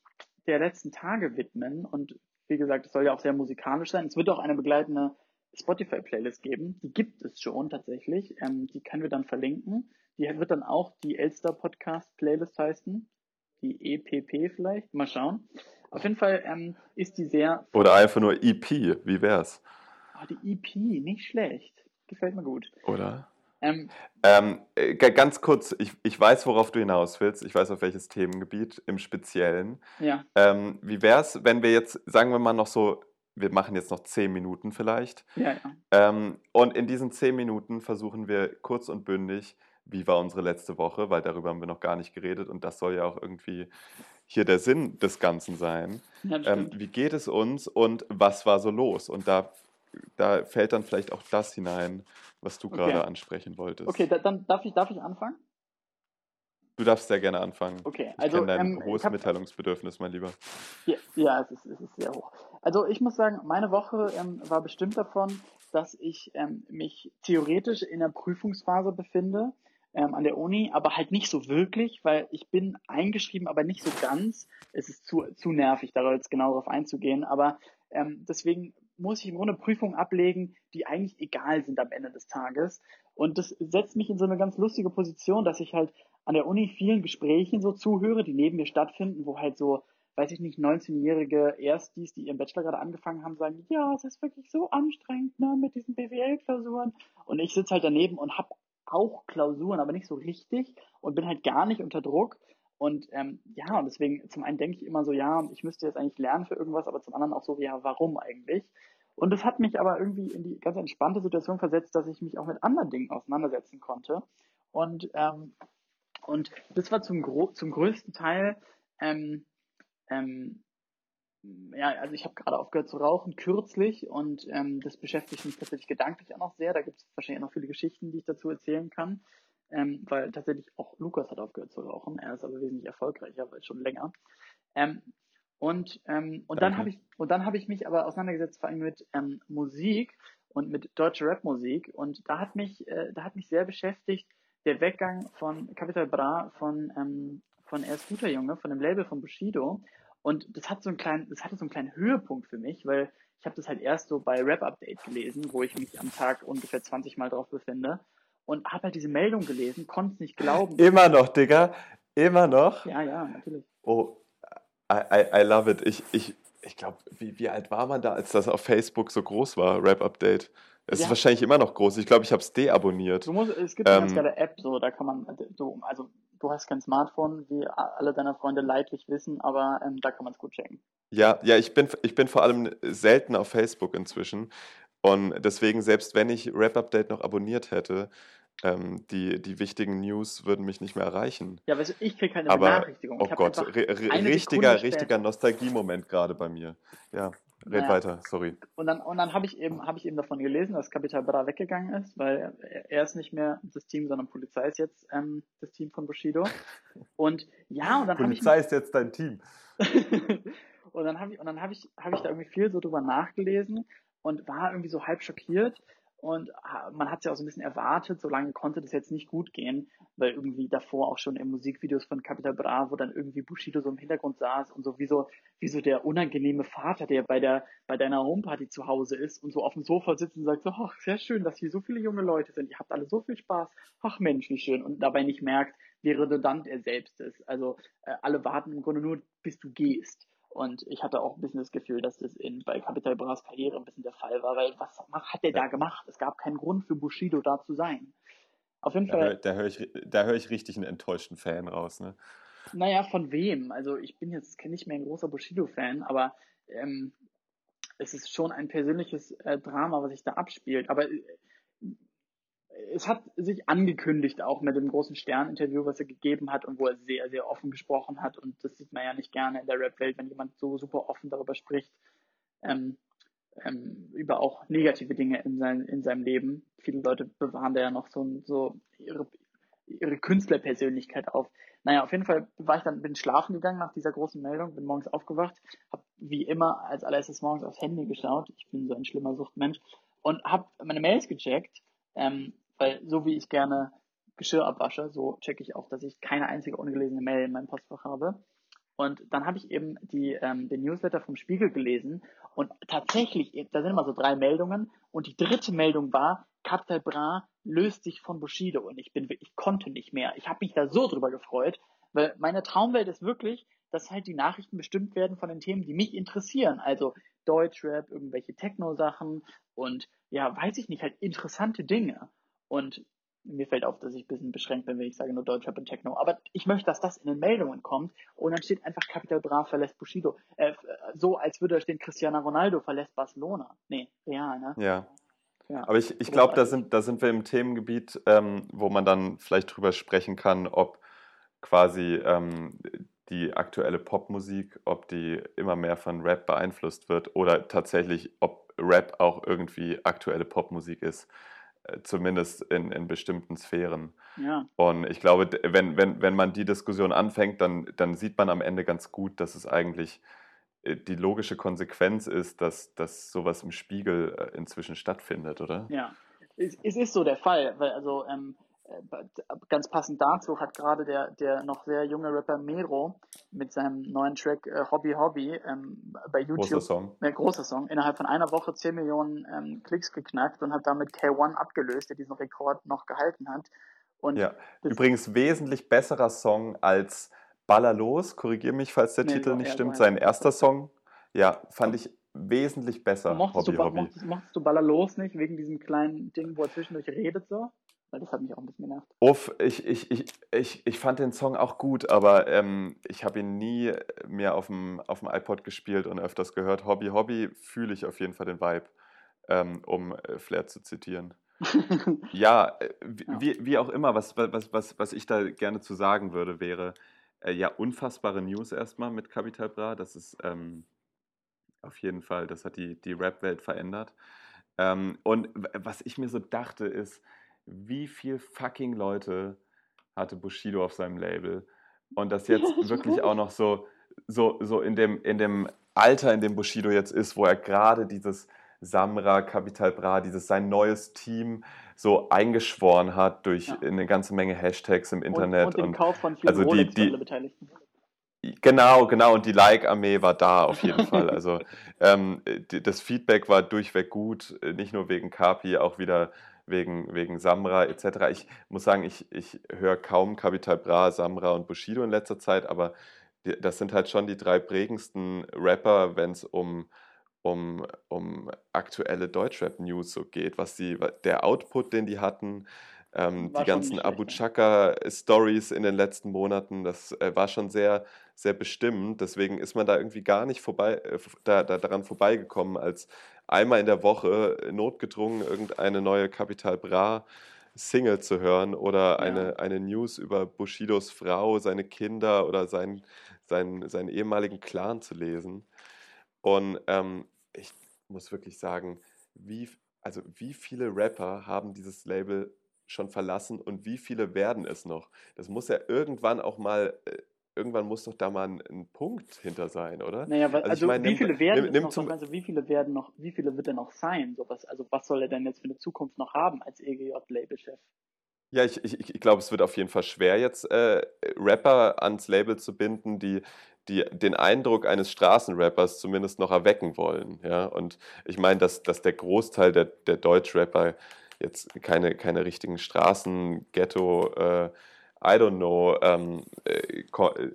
der letzten Tage widmen. Und wie gesagt, es soll ja auch sehr musikalisch sein. Es wird auch eine begleitende Spotify-Playlist geben. Die gibt es schon tatsächlich. Ähm, die können wir dann verlinken. Die wird dann auch die Elster Podcast Playlist heißen. Die EPP vielleicht. Mal schauen. Auf jeden Fall ähm, ist die sehr. Oder einfach nur EP. Wie wär's? Ah, die EP, nicht schlecht. Gefällt mir gut. Oder? Ähm, ähm, äh, ganz kurz, ich, ich weiß, worauf du hinaus willst. Ich weiß, auf welches Themengebiet im Speziellen. Ja. Ähm, wie wäre es, wenn wir jetzt, sagen wir mal, noch so wir machen jetzt noch zehn Minuten vielleicht. Ja, ja. Ähm, und in diesen zehn Minuten versuchen wir kurz und bündig, wie war unsere letzte Woche, weil darüber haben wir noch gar nicht geredet und das soll ja auch irgendwie hier der Sinn des Ganzen sein. Ja, Ähm, wie geht es uns und was war so los? Und da, da fällt dann vielleicht auch das hinein, was du Okay. gerade ansprechen wolltest. Okay, da, dann darf ich, darf ich anfangen? Du darfst sehr gerne anfangen. Okay, Ich also kenne dein ähm, hohes hab, Mitteilungsbedürfnis, mein Lieber. ja, ja es, ist, es ist sehr hoch. Also ich muss sagen, meine Woche ähm, war bestimmt davon, dass ich ähm, mich theoretisch in der Prüfungsphase befinde ähm, an der Uni, aber halt nicht so wirklich, weil ich bin eingeschrieben, aber nicht so ganz. Es ist zu, zu nervig, da jetzt genau darauf einzugehen, aber ähm, deswegen muss ich im Grunde Prüfungen ablegen, die eigentlich egal sind am Ende des Tages. Und das setzt mich in so eine ganz lustige Position, dass ich halt an der Uni vielen Gesprächen so zuhöre, die neben mir stattfinden, wo halt so, weiß ich nicht, 19-jährige Erstis, die ihren Bachelor gerade angefangen haben, sagen, ja, es ist wirklich so anstrengend, ne, mit diesen BWL-Klausuren. Und ich sitze halt daneben und habe auch Klausuren, aber nicht so richtig und bin halt gar nicht unter Druck. Und ähm, ja, und deswegen, zum einen denke ich immer so, ja, ich müsste jetzt eigentlich lernen für irgendwas, aber zum anderen auch so, ja, warum eigentlich? Und das hat mich aber irgendwie in die ganz entspannte Situation versetzt, dass ich mich auch mit anderen Dingen auseinandersetzen konnte. Und, ähm, und das war zum, gro zum größten Teil, ähm, ähm, ja, also ich habe gerade aufgehört zu rauchen, kürzlich, und ähm, das beschäftigt mich tatsächlich gedanklich auch noch sehr. Da gibt es wahrscheinlich noch viele Geschichten, die ich dazu erzählen kann. Ähm, weil tatsächlich auch Lukas hat aufgehört zu rauchen. Er ist aber wesentlich erfolgreicher, weil schon länger. Ähm, und, ähm, und dann habe ich und dann habe ich mich aber auseinandergesetzt vor allem mit ähm, Musik und mit deutscher Rapmusik und da hat mich äh, da hat mich sehr beschäftigt der Weggang von Capital Bra von ähm, von Er ist guter Junge von dem Label von Bushido und das hat so einen kleinen das hatte so einen kleinen Höhepunkt für mich weil ich habe das halt erst so bei Rap Update gelesen wo ich mich am Tag ungefähr 20 Mal drauf befinde und habe halt diese Meldung gelesen konnte es nicht glauben Immer noch, Digga. Immer noch. ja ja natürlich Oh, I, I, I love it. Ich, ich, ich glaube, wie, wie alt war man da, als das auf Facebook so groß war, Rap Update? Es ist Ja. wahrscheinlich immer noch groß. Ich glaube, ich habe es deabonniert. Du musst, es gibt eine ganz Ähm, geile App, so, da kann man, so, also, du hast kein Smartphone, wie alle deine Freunde leidlich wissen, aber ähm, da kann man es gut checken. Ja, ja, ich bin, ich bin vor allem selten auf Facebook inzwischen. Und deswegen, selbst wenn ich Rap Update noch abonniert hätte, ähm, die, die wichtigen News würden mich nicht mehr erreichen. Ja, weißt du, ich krieg keine Aber, Benachrichtigung. oh ich hab Gott, richtiger, richtiger Nostalgie-Moment gerade bei mir. Ja, red Naja. weiter, sorry. Und dann, und dann habe ich eben, habe ich eben davon gelesen, dass Capital Bra weggegangen ist, weil er, er ist nicht mehr das Team, sondern Polizei ist jetzt ähm, das Team von Bushido. Und ja, und dann habe ich Polizei ist jetzt dein Team. und dann habe ich, und dann habe ich, habe ich da irgendwie viel so drüber nachgelesen und war irgendwie so halb schockiert. Und ha- man hat es ja auch so ein bisschen erwartet, solange konnte das jetzt nicht gut gehen, weil irgendwie davor auch schon in Musikvideos von Capital Bra, wo dann irgendwie Bushido so im Hintergrund saß und so wie so, wie so der unangenehme Vater, der bei der, bei deiner Homeparty zu Hause ist und so auf dem Sofa sitzt und sagt so, ach, sehr schön, dass hier so viele junge Leute sind, ihr habt alle so viel Spaß, ach Mensch, wie schön, und dabei nicht merkt, wie redundant er selbst ist. Also äh, alle warten im Grunde nur, bis du gehst. Und ich hatte auch ein bisschen das Gefühl, dass das in, bei Capital Bras Karriere ein bisschen der Fall war, weil was hat der da gemacht? Es gab keinen Grund für Bushido da zu sein. Auf jeden Da höre Fall, da hör ich, da hör ich richtig einen enttäuschten Fan raus. Ne? naja, von wem? Also ich bin jetzt nicht mehr ein großer Bushido-Fan, aber ähm, es ist schon ein persönliches äh, Drama, was sich da abspielt. Aber äh, es hat sich angekündigt, auch mit dem großen Stern-Interview, was er gegeben hat und wo er sehr, sehr offen gesprochen hat. Und das sieht man ja nicht gerne in der Rap-Welt, wenn jemand so super offen darüber spricht, ähm, ähm, über auch negative Dinge in, sein, in seinem Leben. Viele Leute bewahren da ja noch so, so ihre, ihre Künstlerpersönlichkeit auf. Naja, auf jeden Fall war ich dann, bin schlafen gegangen nach dieser großen Meldung, bin morgens aufgewacht, habe wie immer als allererstes morgens aufs Handy geschaut. Ich bin so ein schlimmer Suchtmensch und habe meine Mails gecheckt, ähm, weil so wie ich gerne Geschirr abwasche, so checke ich auch, dass ich keine einzige ungelesene Mail in meinem Postfach habe. Und dann habe ich eben die, ähm, den Newsletter vom Spiegel gelesen und tatsächlich, da sind immer so drei Meldungen und die dritte Meldung war, Capital Bra löst sich von Bushido und ich bin, ich konnte nicht mehr. Ich habe mich da so drüber gefreut, weil meine Traumwelt ist wirklich, dass halt die Nachrichten bestimmt werden von den Themen, die mich interessieren. Also Deutschrap, irgendwelche Techno-Sachen und ja, weiß ich nicht, halt interessante Dinge. Und mir fällt auf, dass ich ein bisschen beschränkt bin, wenn ich sage nur Deutschrap und Techno. Aber ich möchte, dass das in den Meldungen kommt und dann steht einfach Capital Bra verlässt Bushido. Äh, so, als würde da stehen Cristiano Ronaldo verlässt Barcelona. Nee, Real, ne? Ja. ja. Aber ich, ich glaube, da sind, da sind wir im Themengebiet, ähm, wo man dann vielleicht drüber sprechen kann, ob quasi ähm, die aktuelle Popmusik, ob die immer mehr von Rap beeinflusst wird oder tatsächlich, ob Rap auch irgendwie aktuelle Popmusik ist. Zumindest in, in bestimmten Sphären. Ja. Und ich glaube, wenn, wenn, wenn man die Diskussion anfängt, dann, dann sieht man am Ende ganz gut, dass es eigentlich äh, die logische Konsequenz ist, dass, dass sowas im Spiegel äh, inzwischen stattfindet, oder? Ja, es, es ist so der Fall, weil also ähm, ganz passend dazu hat gerade der, der noch sehr junge Rapper Mero mit seinem neuen Track äh, Hobby Hobby ähm, bei YouTube. Großer Song. Äh, großer Song. Innerhalb von einer Woche 10 Millionen ähm, Klicks geknackt und hat damit K1 abgelöst, der diesen Rekord noch gehalten hat. Und ja. Übrigens wesentlich besserer Song als Baller los, korrigiere mich, falls der nee, Titel nicht stimmt. Sein erster Song, ja, fand ich wesentlich besser. Mochtest, Hobby, du, Hobby. Mochtest, mochtest du Baller los nicht, wegen diesem kleinen Ding, wo er zwischendurch redet so? Weil das hat mich auch ein bisschen genervt. Uff, ich, ich, ich, ich, ich fand den Song auch gut, aber ähm, ich habe ihn nie mehr auf dem, auf dem iPod gespielt und öfters gehört. Hobby, Hobby fühle ich auf jeden Fall den Vibe, ähm, um äh, Flair zu zitieren. ja, äh, wie, wie auch immer, was, was, was, was ich da gerne zu sagen würde, wäre, äh, ja, unfassbare News erstmal mit Capital Bra. Das ist ähm, auf jeden Fall, das hat die, die Rap-Welt verändert. Ähm, und was ich mir so dachte, ist, wie viel fucking Leute hatte Bushido auf seinem Label und das jetzt ja, wirklich auch noch so, so, so in, dem, in dem Alter, in dem Bushido jetzt ist, wo er gerade dieses Samra, Capital Bra, dieses sein neues Team so eingeschworen hat durch ja. eine ganze Menge Hashtags im Internet. Und, und den Kauf von vielen also die, die, Beteiligten. Genau, genau. Und die Like-Armee war da auf jeden Fall. Also ähm, das Feedback war durchweg gut, nicht nur wegen Kapi, auch wieder wegen, wegen Samra etc. Ich muss sagen, ich, ich höre kaum Capital Bra, Samra und Bushido in letzter Zeit, aber die, das sind halt schon die drei prägendsten Rapper, wenn es um, um, um aktuelle Deutschrap-News so geht, was die, der Output, den die hatten, ähm, die ganzen Abu Chaka-Stories in den letzten Monaten, das äh, war schon sehr, sehr bestimmend. Deswegen ist man da irgendwie gar nicht vorbei, äh, da, da, daran vorbeigekommen, als einmal in der Woche notgedrungen irgendeine neue Capital Bra Single zu hören oder ja. eine, eine News über Bushidos Frau, seine Kinder oder seinen, seinen, seinen ehemaligen Clan zu lesen. Und ähm, ich muss wirklich sagen, wie, also wie viele Rapper haben dieses Label schon verlassen und wie viele werden es noch? Das muss ja irgendwann auch mal äh, irgendwann muss doch da mal ein, ein Punkt hinter sein, oder? Naja, weil, also, also meine, wie viele werden nimm, noch, also wie viele werden noch, wie viele wird er noch sein? Sowas, also was soll er denn jetzt für eine Zukunft noch haben als EGJ-Labelchef? Ja, ich, ich, ich glaube, es wird auf jeden Fall schwer, jetzt äh, Rapper ans Label zu binden, die, die den Eindruck eines Straßenrappers zumindest noch erwecken wollen. Ja? Und ich meine, dass, dass der Großteil der, der Deutschrapper jetzt keine, keine richtigen Straßen-Ghetto- äh, I don't know, ähm, äh,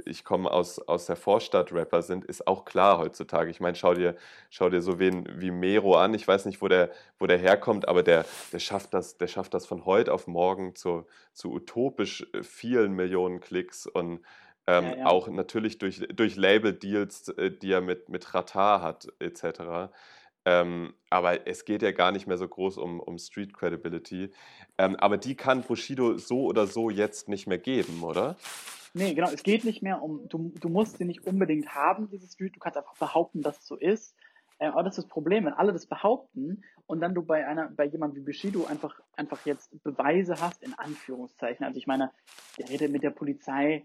ich komme aus, aus der Vorstadt, Rapper sind, ist auch klar heutzutage. Ich meine, schau dir, schau dir so wen wie Mero an. Ich weiß nicht, wo der, wo der herkommt, aber der, der, schafft das, der schafft das von heute auf morgen zu, zu utopisch äh, vielen Millionen Klicks und ähm, ja, ja. auch natürlich durch, durch Label-Deals, äh, die er mit, mit Ratar hat, etc. Ähm, aber es geht ja gar nicht mehr so groß um, um Street Credibility. Ähm, aber die kann Bushido so oder so jetzt nicht mehr geben, oder? Nee, genau. Es geht nicht mehr um, du, du musst sie nicht unbedingt haben, diese Street. Du kannst einfach behaupten, dass es so ist. Äh, aber das ist das Problem, wenn alle das behaupten und dann du bei einer, bei jemandem wie Bushido einfach, einfach jetzt Beweise hast, in Anführungszeichen. Also ich meine, der redet mit der Polizei,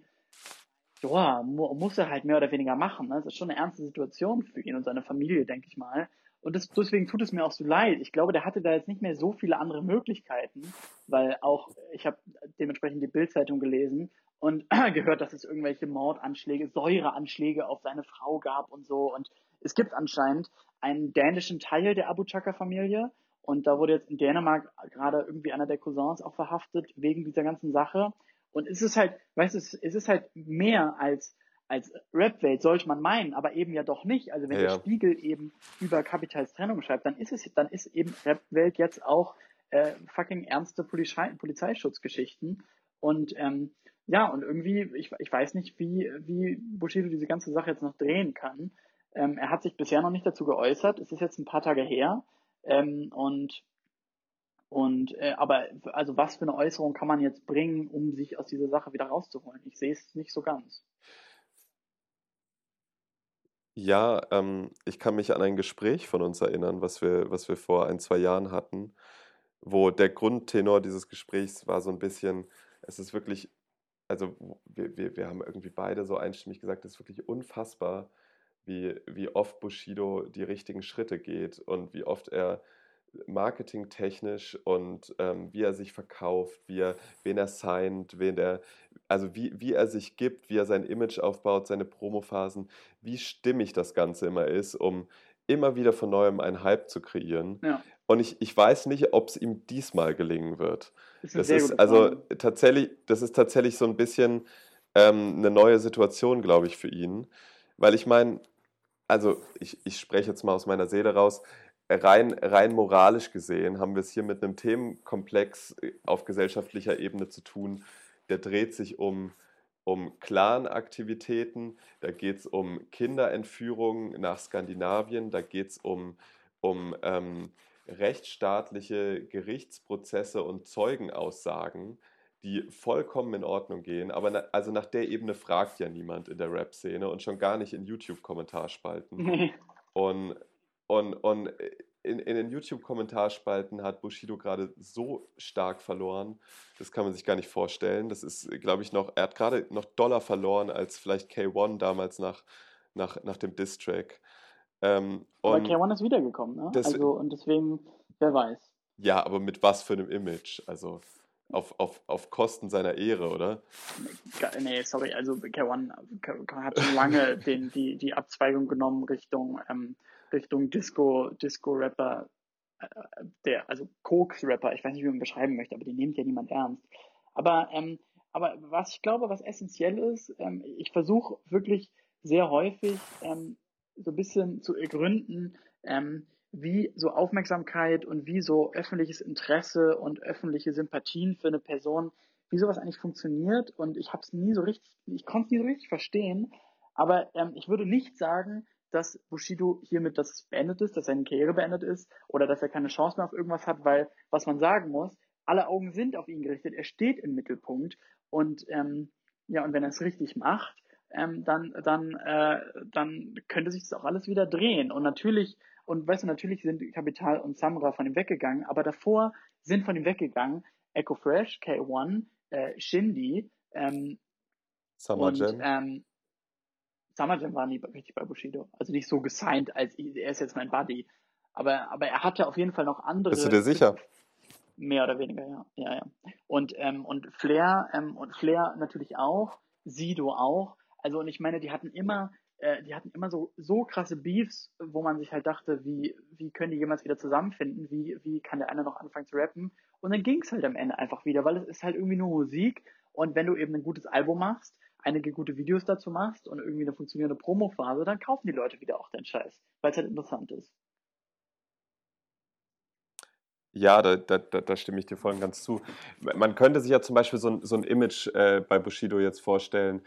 ja, muss er halt mehr oder weniger machen. Ne? Das ist schon eine ernste Situation für ihn und seine Familie, denke ich mal. Und das, deswegen tut es mir auch so leid. Ich glaube, der hatte da jetzt nicht mehr so viele andere Möglichkeiten, weil auch, ich habe dementsprechend die Bildzeitung gelesen und gehört, dass es irgendwelche Mordanschläge, Säureanschläge auf seine Frau gab und so. Und es gibt anscheinend einen dänischen Teil der Abu Chaka-Familie. Und da wurde jetzt in Dänemark gerade irgendwie einer der Cousins auch verhaftet wegen dieser ganzen Sache. Und es ist halt, weißt du, es ist halt mehr als als Rap-Welt sollte man meinen, aber eben ja doch nicht. Also wenn ja, der Spiegel eben über Kapitals Trennung schreibt, dann ist es, dann ist eben Rap-Welt jetzt auch äh, fucking ernste Polizei Polizeischutzgeschichten. Und ähm, ja, und irgendwie, ich, ich weiß nicht, wie, wie Bushido diese ganze Sache jetzt noch drehen kann. Ähm, er hat sich bisher noch nicht dazu geäußert. Es ist jetzt ein paar Tage her. Ähm, und und äh, aber also was für eine Äußerung kann man jetzt bringen, um sich aus dieser Sache wieder rauszuholen? Ich sehe es nicht so ganz. Ja, ähm, ich kann mich an ein Gespräch von uns erinnern, was wir, was wir vor ein, zwei Jahren hatten, wo der Grundtenor dieses Gesprächs war so ein bisschen, es ist wirklich, also wir, wir, wir haben irgendwie beide so einstimmig gesagt, es ist wirklich unfassbar, wie, wie oft Bushido die richtigen Schritte geht und wie oft er marketingtechnisch und ähm, wie er sich verkauft, wie er, wen er signed, wen er, also wie, wie er sich gibt, wie er sein Image aufbaut, seine Promophasen, wie stimmig das Ganze immer ist, um immer wieder von neuem einen Hype zu kreieren. Ja. Und ich, ich weiß nicht, ob es ihm diesmal gelingen wird. Das ist, das ist also tatsächlich, das ist tatsächlich so ein bisschen ähm, eine neue Situation, glaube ich, für ihn. Weil ich meine, also ich, ich spreche jetzt mal aus meiner Seele raus, rein, rein moralisch gesehen haben wir es hier mit einem Themenkomplex äh, auf gesellschaftlicher Ebene zu tun, der dreht sich um, um Clan-Aktivitäten, da geht es um Kinderentführung nach Skandinavien, da geht es um, um ähm, rechtsstaatliche Gerichtsprozesse und Zeugenaussagen, die vollkommen in Ordnung gehen. Aber na, also nach der Ebene fragt ja niemand in der Rap-Szene und schon gar nicht in YouTube-Kommentarspalten. Und und, und in, in den YouTube-Kommentarspalten hat Bushido gerade so stark verloren, das kann man sich gar nicht vorstellen. Das ist, glaube ich, noch, er hat gerade noch Dollar verloren als vielleicht K1 damals nach, nach, nach dem Diss-Track. Ähm, aber K1 ist wiedergekommen, ne? Das, also, und deswegen, wer weiß. Ja, aber mit was für einem Image? Also auf, auf, auf Kosten seiner Ehre, oder? Nee, sorry, also K1 hat schon lange den, die, die Abzweigung genommen Richtung ähm, Richtung Disco, Disco-Rapper, äh, der, also Koks-Rapper, ich weiß nicht, wie man beschreiben möchte, aber die nimmt ja niemand ernst. Aber, ähm, aber was ich glaube, was essentiell ist, ähm, ich versuche wirklich sehr häufig ähm, so ein bisschen zu ergründen, ähm, wie so Aufmerksamkeit und wie so öffentliches Interesse und öffentliche Sympathien für eine Person, wie sowas eigentlich funktioniert. Und ich habe es nie so richtig, ich konnte es nie so richtig verstehen. Aber ähm, ich würde nicht sagen, dass Bushido hiermit das beendet ist, dass seine Karriere beendet ist oder dass er keine Chance mehr auf irgendwas hat, weil, was man sagen muss, alle Augen sind auf ihn gerichtet, er steht im Mittelpunkt und ähm, ja, und wenn er es richtig macht, ähm, dann, dann, äh, dann könnte sich das auch alles wieder drehen. Und natürlich, und weißt du, natürlich sind Kapital und Samra von ihm weggegangen, aber davor sind von ihm weggegangen Echo Fresh, K1, äh, Shindy, ähm, Summer und, ähm, Jam war nie richtig bei Bushido. Also nicht so gesigned, als er ist jetzt mein Buddy. Aber, aber er hatte auf jeden Fall noch andere. Bist du dir sicher? Mehr oder weniger, ja. ja, ja. Und, ähm, und Flair, ähm, und Flair natürlich auch, Sido auch. Also, und ich meine, die hatten immer, äh, die hatten immer so, so krasse Beefs, wo man sich halt dachte, wie, wie können die jemals wieder zusammenfinden? Wie, wie kann der eine noch anfangen zu rappen? Und dann ging es halt am Ende einfach wieder, weil es ist halt irgendwie nur Musik. Und wenn du eben ein gutes Album machst, einige gute Videos dazu machst und irgendwie eine funktionierende Promo-Phase, dann kaufen die Leute wieder auch deinen Scheiß, weil es halt interessant ist. Ja, da, da, da, stimme ich dir voll und ganz zu. Man könnte sich ja zum Beispiel so ein, so ein Image äh, bei Bushido jetzt vorstellen,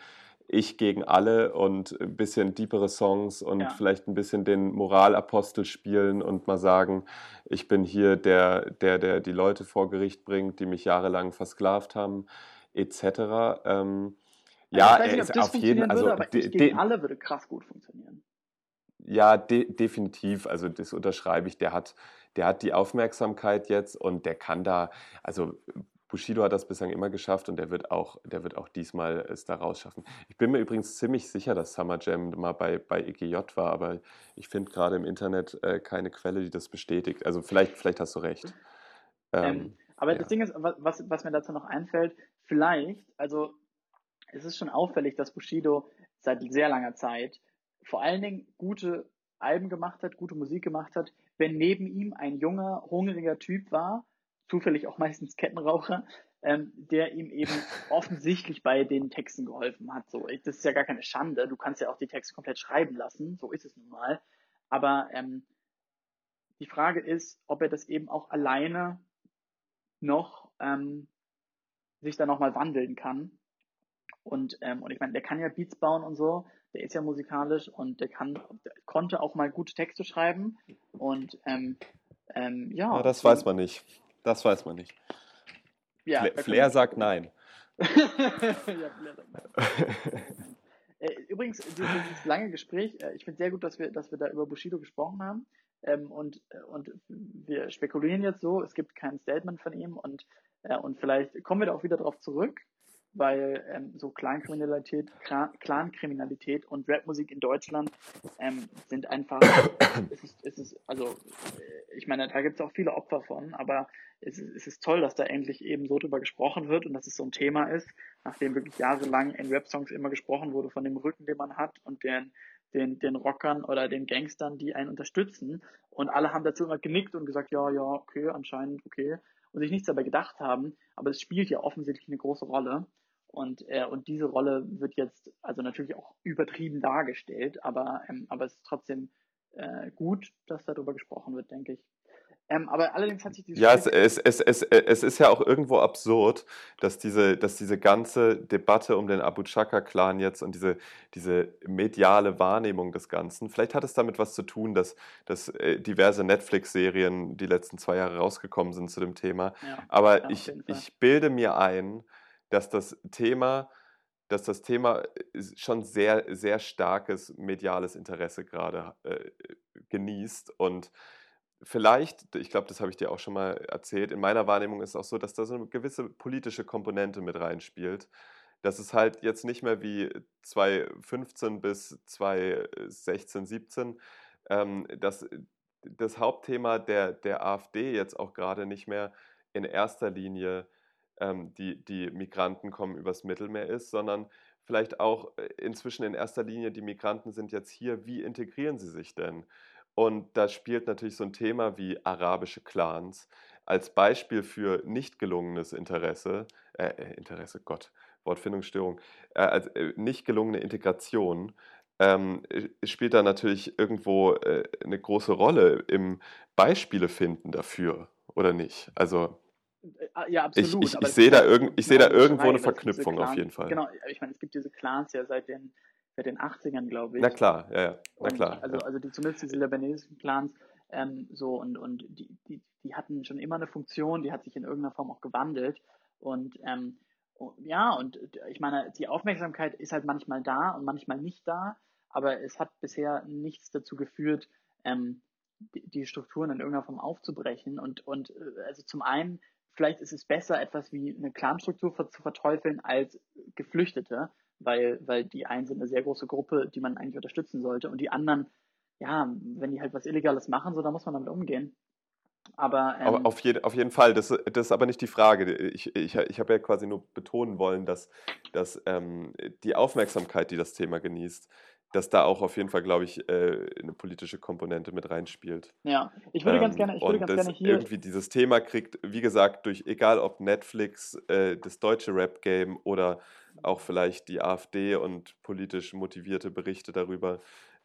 ich gegen alle und ein bisschen deepere Songs und ja. vielleicht ein bisschen den Moralapostel spielen und mal sagen, ich bin hier der, der, der die Leute vor Gericht bringt, die mich jahrelang versklavt haben, etc. Ähm, ja, er nicht, ist auf jeden Fall. Also, aber ich gegen alle würde krass gut funktionieren. Ja, de definitiv. Also das unterschreibe ich. Der hat, der hat die Aufmerksamkeit jetzt und der kann da, also Bushido hat das bislang immer geschafft und der wird auch, der wird auch diesmal es da rausschaffen. Ich bin mir übrigens ziemlich sicher, dass Summer Jam mal bei, bei EGJ war, aber ich finde gerade im Internet äh, keine Quelle, die das bestätigt. Also vielleicht, vielleicht hast du recht. Ähm, ähm, aber ja. das Ding ist, was, was mir dazu noch einfällt, vielleicht, also es ist schon auffällig, dass Bushido seit sehr langer Zeit vor allen Dingen gute Alben gemacht hat, gute Musik gemacht hat, wenn neben ihm ein junger, hungriger Typ war, zufällig auch meistens Kettenraucher, ähm, der ihm eben offensichtlich bei den Texten geholfen hat. So, das ist ja gar keine Schande. Du kannst ja auch die Texte komplett schreiben lassen. So ist es nun mal. Aber ähm, die Frage ist, ob er das eben auch alleine noch ähm, sich da nochmal wandeln kann. Und, ähm, und ich meine, der kann ja Beats bauen und so, der ist ja musikalisch und der kann, der konnte auch mal gute Texte schreiben. Und ähm, ähm, ja. ja. Das weiß man nicht. Das weiß man nicht. Ja, Flair, Flair sagt nein. ja, Flair sagt nein. Äh, übrigens, dieses lange Gespräch, äh, ich finde sehr gut, dass wir, dass wir da über Bushido gesprochen haben. Ähm, und, äh, und wir spekulieren jetzt so, es gibt kein Statement von ihm und, und vielleicht kommen wir da auch wieder drauf zurück weil ähm, so Clankriminalität, Clankriminalität und Rapmusik in Deutschland ähm, sind einfach, es ist, es ist, also äh, ich meine, da gibt es auch viele Opfer von, aber es ist, es ist toll, dass da endlich eben so drüber gesprochen wird und dass es so ein Thema ist, nachdem wirklich jahrelang in Rap-Songs immer gesprochen wurde von dem Rücken, den man hat und den, den, den Rockern oder den Gangstern, die einen unterstützen. Und alle haben dazu immer genickt und gesagt, ja, ja, okay, anscheinend okay. Und sich nichts dabei gedacht haben. Aber es spielt ja offensichtlich eine große Rolle. Und, äh, und diese Rolle wird jetzt also natürlich auch übertrieben dargestellt, aber, ähm, aber es ist trotzdem äh, gut, dass darüber gesprochen wird, denke ich. Ähm, aber allerdings hat sich diese. Ja, es, es, es, es, es ist ja auch irgendwo absurd, dass diese, dass diese ganze Debatte um den Abu Chaka-Clan jetzt und diese, diese mediale Wahrnehmung des Ganzen, vielleicht hat es damit was zu tun, dass, dass äh, diverse Netflix-Serien die letzten zwei Jahre rausgekommen sind zu dem Thema. Ja, aber ja, ich, ich bilde mir ein, dass das Thema, dass das Thema äh, schon sehr, sehr starkes mediales Interesse gerade äh, genießt und vielleicht, ich glaube, das habe ich dir auch schon mal erzählt, in meiner Wahrnehmung ist es auch so, dass da so eine gewisse politische Komponente mit reinspielt. Dass es halt jetzt nicht mehr wie 2015 bis 2016, 17, ähm, dass das Hauptthema der, der AfD jetzt auch gerade nicht mehr in erster Linie ähm, die, die Migranten kommen übers Mittelmeer ist, sondern vielleicht auch äh, inzwischen in erster Linie, die Migranten sind jetzt hier, wie integrieren sie sich denn? Und da spielt natürlich so ein Thema wie arabische Clans als Beispiel für nicht gelungenes Interesse, äh, äh Interesse, Gott, Wortfindungsstörung, äh, als äh, nicht gelungene Integration ähm, spielt da natürlich irgendwo äh, eine große Rolle im Beispiele finden dafür, oder nicht? Also äh, ja, absolut. Ich, ich, ich sehe da, irgend, ich seh da irgendwo eine Verknüpfung Clans, auf jeden Fall. Genau, ich meine, es gibt diese Clans ja seit den, seit den 80ern, glaube ich. Na klar, ja, ja. Na klar. also, ja. also die, zumindest diese libanesischen Clans, ähm, so und, und die, die, die hatten schon immer eine Funktion, die hat sich in irgendeiner Form auch gewandelt. Und ähm, ja, und ich meine, die Aufmerksamkeit ist halt manchmal da und manchmal nicht da, aber es hat bisher nichts dazu geführt, ähm, die, die Strukturen in irgendeiner Form aufzubrechen. Und, und äh, also zum einen vielleicht ist es besser, etwas wie eine Clanstruktur zu verteufeln als Geflüchtete, weil, weil die einen sind eine sehr große Gruppe, die man eigentlich unterstützen sollte und die anderen, ja, wenn die halt was Illegales machen, so, dann muss man damit umgehen. Aber, ähm, auf, je, auf jeden Fall, das, das ist aber nicht die Frage. Ich, ich, ich habe ja quasi nur betonen wollen, dass, dass ähm, die Aufmerksamkeit, die das Thema genießt, dass da auch auf jeden Fall, glaube ich, äh, eine politische Komponente mit reinspielt. Ja, ich würde ähm, ganz gerne, ich würde ganz gerne hier irgendwie dieses Thema kriegt, wie gesagt, durch egal ob Netflix, äh, das deutsche Rap-Game oder auch vielleicht die AfD und politisch motivierte Berichte darüber,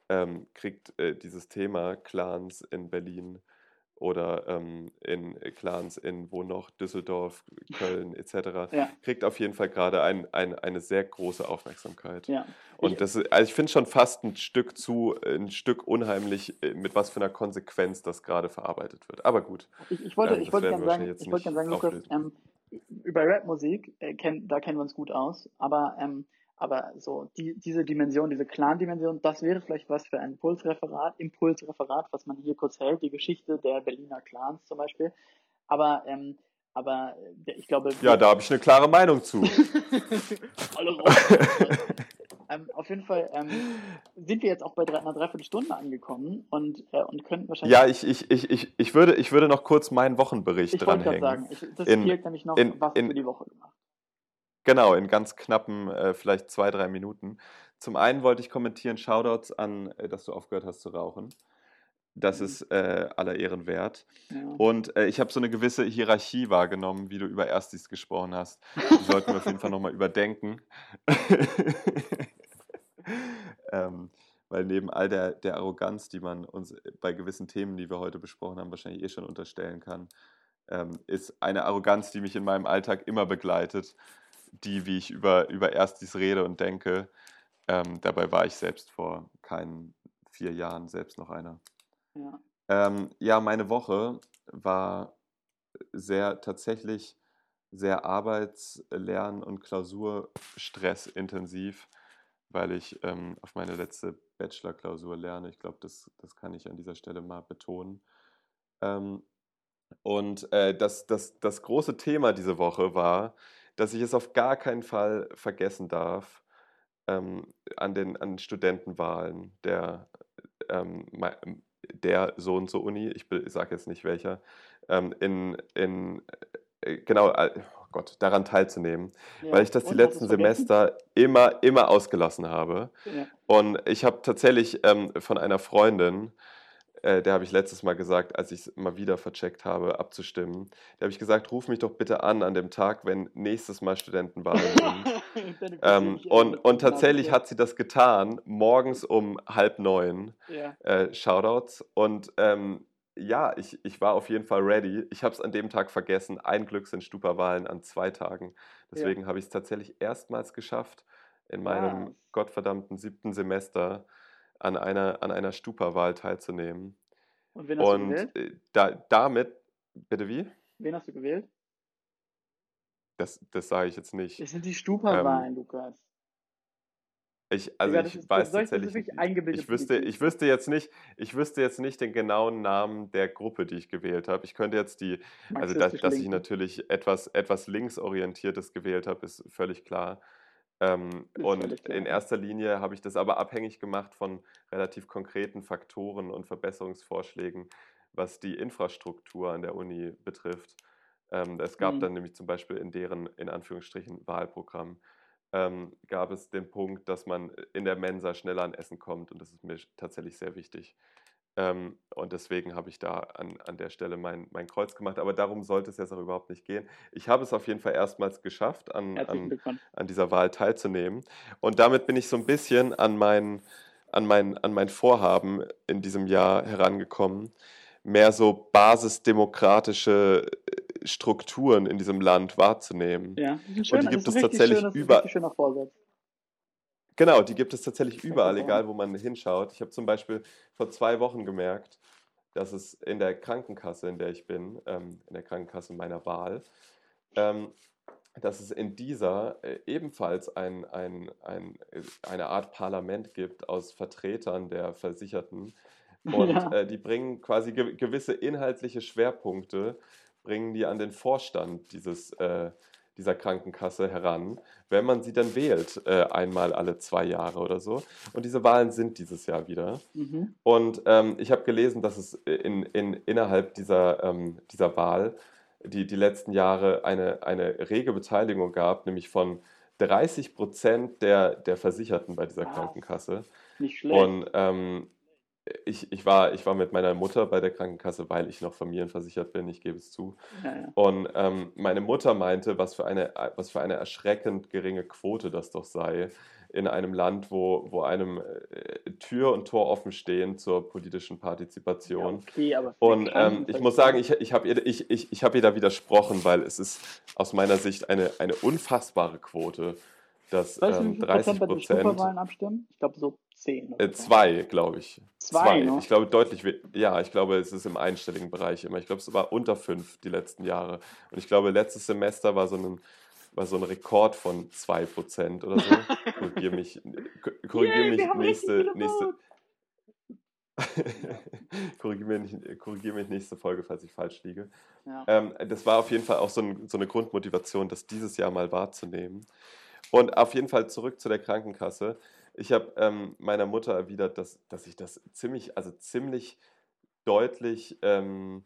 ähm, kriegt äh, dieses Thema Clans in Berlin oder ähm, in Clans in wo noch, Düsseldorf, Köln etc., ja. kriegt auf jeden Fall gerade ein, ein, eine sehr große Aufmerksamkeit. Ja. Und ich, das also ich finde schon fast ein Stück zu, ein Stück unheimlich, äh, mit was für einer Konsequenz das gerade verarbeitet wird. Aber gut. Ich, ich wollte, ähm, ich wollte gerne sagen, ich wollte gerne sagen, Lukas, ähm, über Rapmusik, äh, kenn, da kennen wir uns gut aus, aber ähm, aber so die, diese Dimension, diese Clan-Dimension, das wäre vielleicht was für ein Impulsreferat, Impulsreferat, was man hier kurz hält, die Geschichte der Berliner Clans zum Beispiel. Aber, ähm, aber äh, ich glaube. Ja, da habe ich eine klare Meinung zu. Alle ähm, auf jeden Fall ähm, sind wir jetzt auch bei drei, einer Dreiviertelstunde angekommen und, äh, und könnten wahrscheinlich. Ja, ich, ich, ich, ich, ich, würde, ich würde noch kurz meinen Wochenbericht ich dranhängen. Ich wollte gerade sagen, ich, das in, fehlt nämlich noch, in, was in, für die Woche gemacht. Genau, in ganz knappen, äh, vielleicht zwei, drei Minuten. Zum einen wollte ich kommentieren, Shoutouts an, äh, dass du aufgehört hast zu rauchen. Das mhm. ist äh, aller Ehren wert. Ja. Und äh, ich habe so eine gewisse Hierarchie wahrgenommen, wie du über Erstis gesprochen hast. Die sollten wir auf jeden Fall nochmal überdenken. ähm, weil neben all der, der Arroganz, die man uns bei gewissen Themen, die wir heute besprochen haben, wahrscheinlich eh schon unterstellen kann, ähm, ist eine Arroganz, die mich in meinem Alltag immer begleitet, die, wie ich über, über Erstis rede und denke. Ähm, dabei war ich selbst vor keinen vier Jahren selbst noch einer. Ja, ähm, ja meine Woche war sehr tatsächlich sehr Arbeits-, Lern- und Klausurstressintensiv, weil ich ähm, auf meine letzte Bachelor-Klausur lerne. Ich glaube, das, das kann ich an dieser Stelle mal betonen. Ähm, und äh, das, das, das große Thema diese Woche war, dass ich es auf gar keinen Fall vergessen darf ähm, an den an Studentenwahlen der, ähm, der so und so Uni, ich, sage jetzt nicht welcher, ähm, in, in äh, genau, oh Gott, daran teilzunehmen, ja. weil ich das die und letzten Semester immer, immer ausgelassen habe. Ja. Und ich habe tatsächlich ähm, von einer Freundin, äh, der habe ich letztes Mal gesagt, als ich es mal wieder vercheckt habe, abzustimmen, der habe ich gesagt, ruf mich doch bitte an an dem Tag, wenn nächstes Mal Studentenwahlen sind. ähm, und, und tatsächlich hat sie das getan, morgens um halb neun. Ja. Äh, Shoutouts. Und ähm, ja, ich, ich war auf jeden Fall ready. Ich habe es an dem Tag vergessen. Ein Glück sind Stupa-Wahlen an zwei Tagen. Deswegen ja. habe ich es tatsächlich erstmals geschafft, in meinem ja. gottverdammten siebten Semester an einer, an einer Stupa-Wahl teilzunehmen. Und wen hast Und du gewählt? Äh, da, damit, bitte wie? Wen hast du gewählt? Das, das sage ich jetzt nicht. Das sind die Stupa-Wahlen, ähm, Lukas. Ich, also Digga, ich ist, weiß tatsächlich, ich wüsste, ich wüsste jetzt nicht, ich wüsste jetzt nicht den genauen Namen der Gruppe, die ich gewählt habe. Ich könnte jetzt die, also dass, dass ich natürlich etwas, etwas linksorientiertes gewählt habe, ist völlig klar. Ähm, und in erster Linie habe ich das aber abhängig gemacht von relativ konkreten Faktoren und Verbesserungsvorschlägen, was die Infrastruktur an der Uni betrifft. Ähm, es gab mhm. dann nämlich zum Beispiel in deren, in Anführungsstrichen, Wahlprogramm ähm, gab es den Punkt, dass man in der Mensa schneller an Essen kommt und das ist mir tatsächlich sehr wichtig. Ähm, und deswegen habe ich da an, an der Stelle mein, mein Kreuz gemacht. Aber darum sollte es jetzt auch überhaupt nicht gehen. Ich habe es auf jeden Fall erstmals geschafft, an, an, an, dieser Wahl teilzunehmen. Und damit bin ich so ein bisschen an mein, an, mein, an mein Vorhaben in diesem Jahr herangekommen, mehr so basisdemokratische äh, Strukturen in diesem Land wahrzunehmen. Ja, schön, und die gibt es tatsächlich schön, über. Genau, die gibt es tatsächlich überall, egal wo man hinschaut. Ich habe zum Beispiel vor zwei Wochen gemerkt, dass es in der Krankenkasse, in der ich bin, ähm, in der Krankenkasse meiner Wahl, ähm, dass es in dieser äh, ebenfalls ein, ein, ein, äh, eine Art Parlament gibt aus Vertretern der Versicherten, und ja. äh, die bringen quasi ge gewisse inhaltliche Schwerpunkte, bringen die an den Vorstand dieses, äh, dieser Krankenkasse heran, wenn man sie dann wählt, äh, einmal alle zwei Jahre oder so. Und diese Wahlen sind dieses Jahr wieder. Mhm. Und ähm, ich habe gelesen, dass es in, in, innerhalb dieser, ähm, dieser Wahl die, die letzten Jahre eine, eine rege Beteiligung gab, nämlich von 30 Prozent der, der Versicherten bei dieser wow. Krankenkasse. Nicht schlecht. Und ähm, ich, ich, war, ich war mit meiner Mutter bei der Krankenkasse, weil ich noch familienversichert bin, ich gebe es zu. Ja, ja. Und ähm, meine Mutter meinte, was für, eine, was für eine erschreckend geringe Quote das doch sei, in einem Land, wo, wo einem äh, Tür und Tor offen stehen zur politischen Partizipation. Ja, okay, und ähm, ich muss sagen, ich, ich habe ihr, ich, ich, ich hab ihr da widersprochen, weil es ist aus meiner Sicht eine, eine unfassbare Quote, dass ähm, 30 Prozent. abstimmen? Ich glaube so 10. Äh, zwei, glaube ich. Zwei, zwei. Ne? Ich glaube deutlich, ja, ich glaube, es ist im einstelligen Bereich immer. Ich glaube, es war unter fünf die letzten Jahre. Und ich glaube, letztes Semester war so ein, war so ein Rekord von 2% oder so. korrigiere mich, korrigier mich nächste, nächste, korrigiere, mich, korrigier mich nächste Folge, falls ich falsch liege. Ja. Ähm, das war auf jeden Fall auch so, ein, so, eine Grundmotivation, das dieses Jahr mal wahrzunehmen. Und auf jeden Fall zurück zu der Krankenkasse. Ich habe ähm, meiner Mutter erwidert, dass, dass ich das ziemlich, also ziemlich deutlich ähm,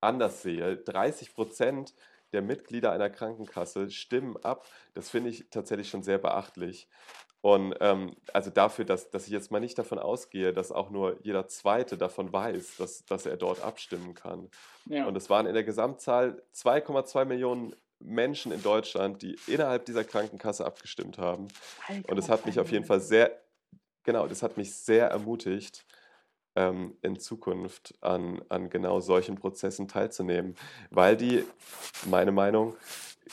anders sehe. 30 Prozent der Mitglieder einer Krankenkasse stimmen ab. Das finde ich tatsächlich schon sehr beachtlich. Und ähm, also dafür, dass, dass ich jetzt mal nicht davon ausgehe, dass auch nur jeder Zweite davon weiß, dass, dass er dort abstimmen kann. Ja. Und es waren in der Gesamtzahl 2,2 Millionen Menschen in Deutschland, die innerhalb dieser Krankenkasse abgestimmt haben. Alter, und es hat mich auf jeden Fall sehr, genau, das hat mich sehr ermutigt, ähm, in Zukunft an, an genau solchen Prozessen teilzunehmen, weil die, meine Meinung,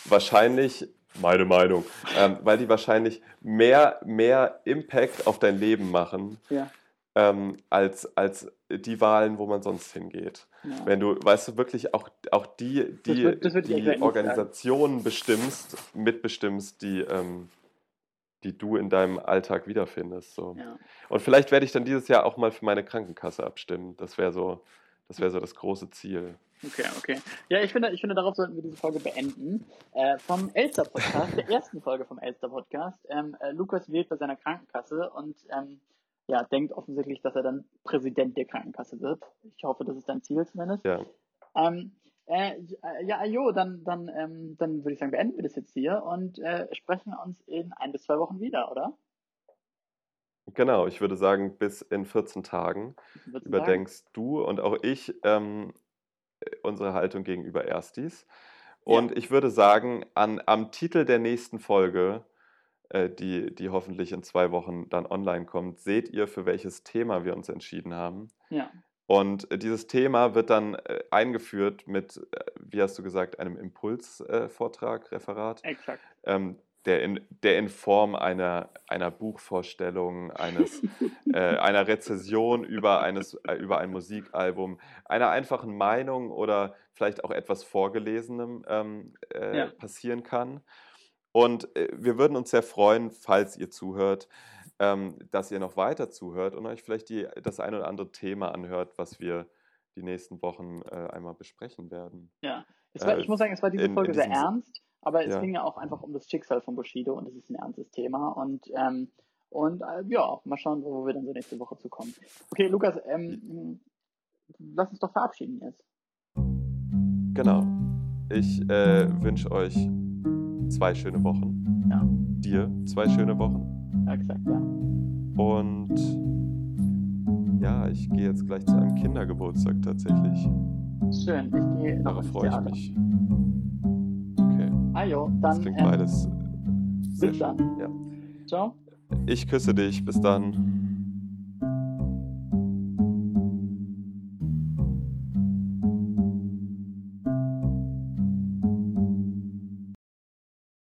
wahrscheinlich, meine Meinung, ähm, weil die wahrscheinlich mehr, mehr Impact auf dein Leben machen. Ja. Ähm, als, als die Wahlen, wo man sonst hingeht. Ja. Wenn du, weißt du, wirklich auch, auch die, die, Das das die Organisationen bestimmst, mitbestimmst, die, ähm, die du in deinem Alltag wiederfindest. So. Ja. Und vielleicht werde ich dann dieses Jahr auch mal für meine Krankenkasse abstimmen. Das wäre so, das wäre so das große Ziel. Okay, okay. Ja, ich finde, ich finde, darauf sollten wir diese Folge beenden. Äh, vom Elster Podcast, der ersten Folge vom Elster Podcast. Ähm, äh, Lukas wählt bei seiner Krankenkasse und ähm, ja, denkt offensichtlich, dass er dann Präsident der Krankenkasse wird. Ich hoffe, das ist dein Ziel zumindest. Ja. Ähm, äh, ja, jo, dann, dann, ähm, dann würde ich sagen, beenden wir das jetzt hier und äh, sprechen uns in ein bis zwei Wochen wieder, oder? Genau, ich würde sagen, bis in 14 Tagen Würdest du sagen? überdenkst du und auch ich ähm, unsere Haltung gegenüber Erstis. Und ich würde sagen, an, am Titel der nächsten Folge, die, die hoffentlich in zwei Wochen dann online kommt, seht ihr, für welches Thema wir uns entschieden haben. Ja, Und äh, dieses Thema wird dann äh, eingeführt mit, äh, wie hast du gesagt, einem Impulsvortrag, Referat, exakt. ähm, der, in, der in Form einer, einer Buchvorstellung, eines, äh, einer Rezession über, eines, äh, über ein Musikalbum, einer einfachen Meinung oder vielleicht auch etwas Vorgelesenem ähm, äh, Ja. passieren kann. Und äh, wir würden uns sehr freuen, falls ihr zuhört, ähm, dass ihr noch weiter zuhört und euch vielleicht die, das ein oder andere Thema anhört, was wir die nächsten Wochen äh, einmal besprechen werden. Ja. War, Äh, ich muss sagen, es war diese in- Folge in sehr ernst, aber es Ja. ging ja auch einfach um das Schicksal von Bushido und es ist ein ernstes Thema und ähm, und äh, ja, mal schauen, wo wir dann so nächste Woche zu kommen. Okay, Lukas, ähm, lass uns doch verabschieden jetzt. Genau. Ich äh, wünsche euch zwei schöne Wochen. Ja. Dir zwei schöne Wochen. Ja, exakt, ja. Und ja, ich gehe jetzt gleich zu einem Kindergeburtstag tatsächlich. Schön, ich gehe Darauf freue ich mich. Okay, Ajo, das dann klingt ähm, beides sehr bis schön. dann. Ja. Ciao. Ich küsse dich. Bis dann.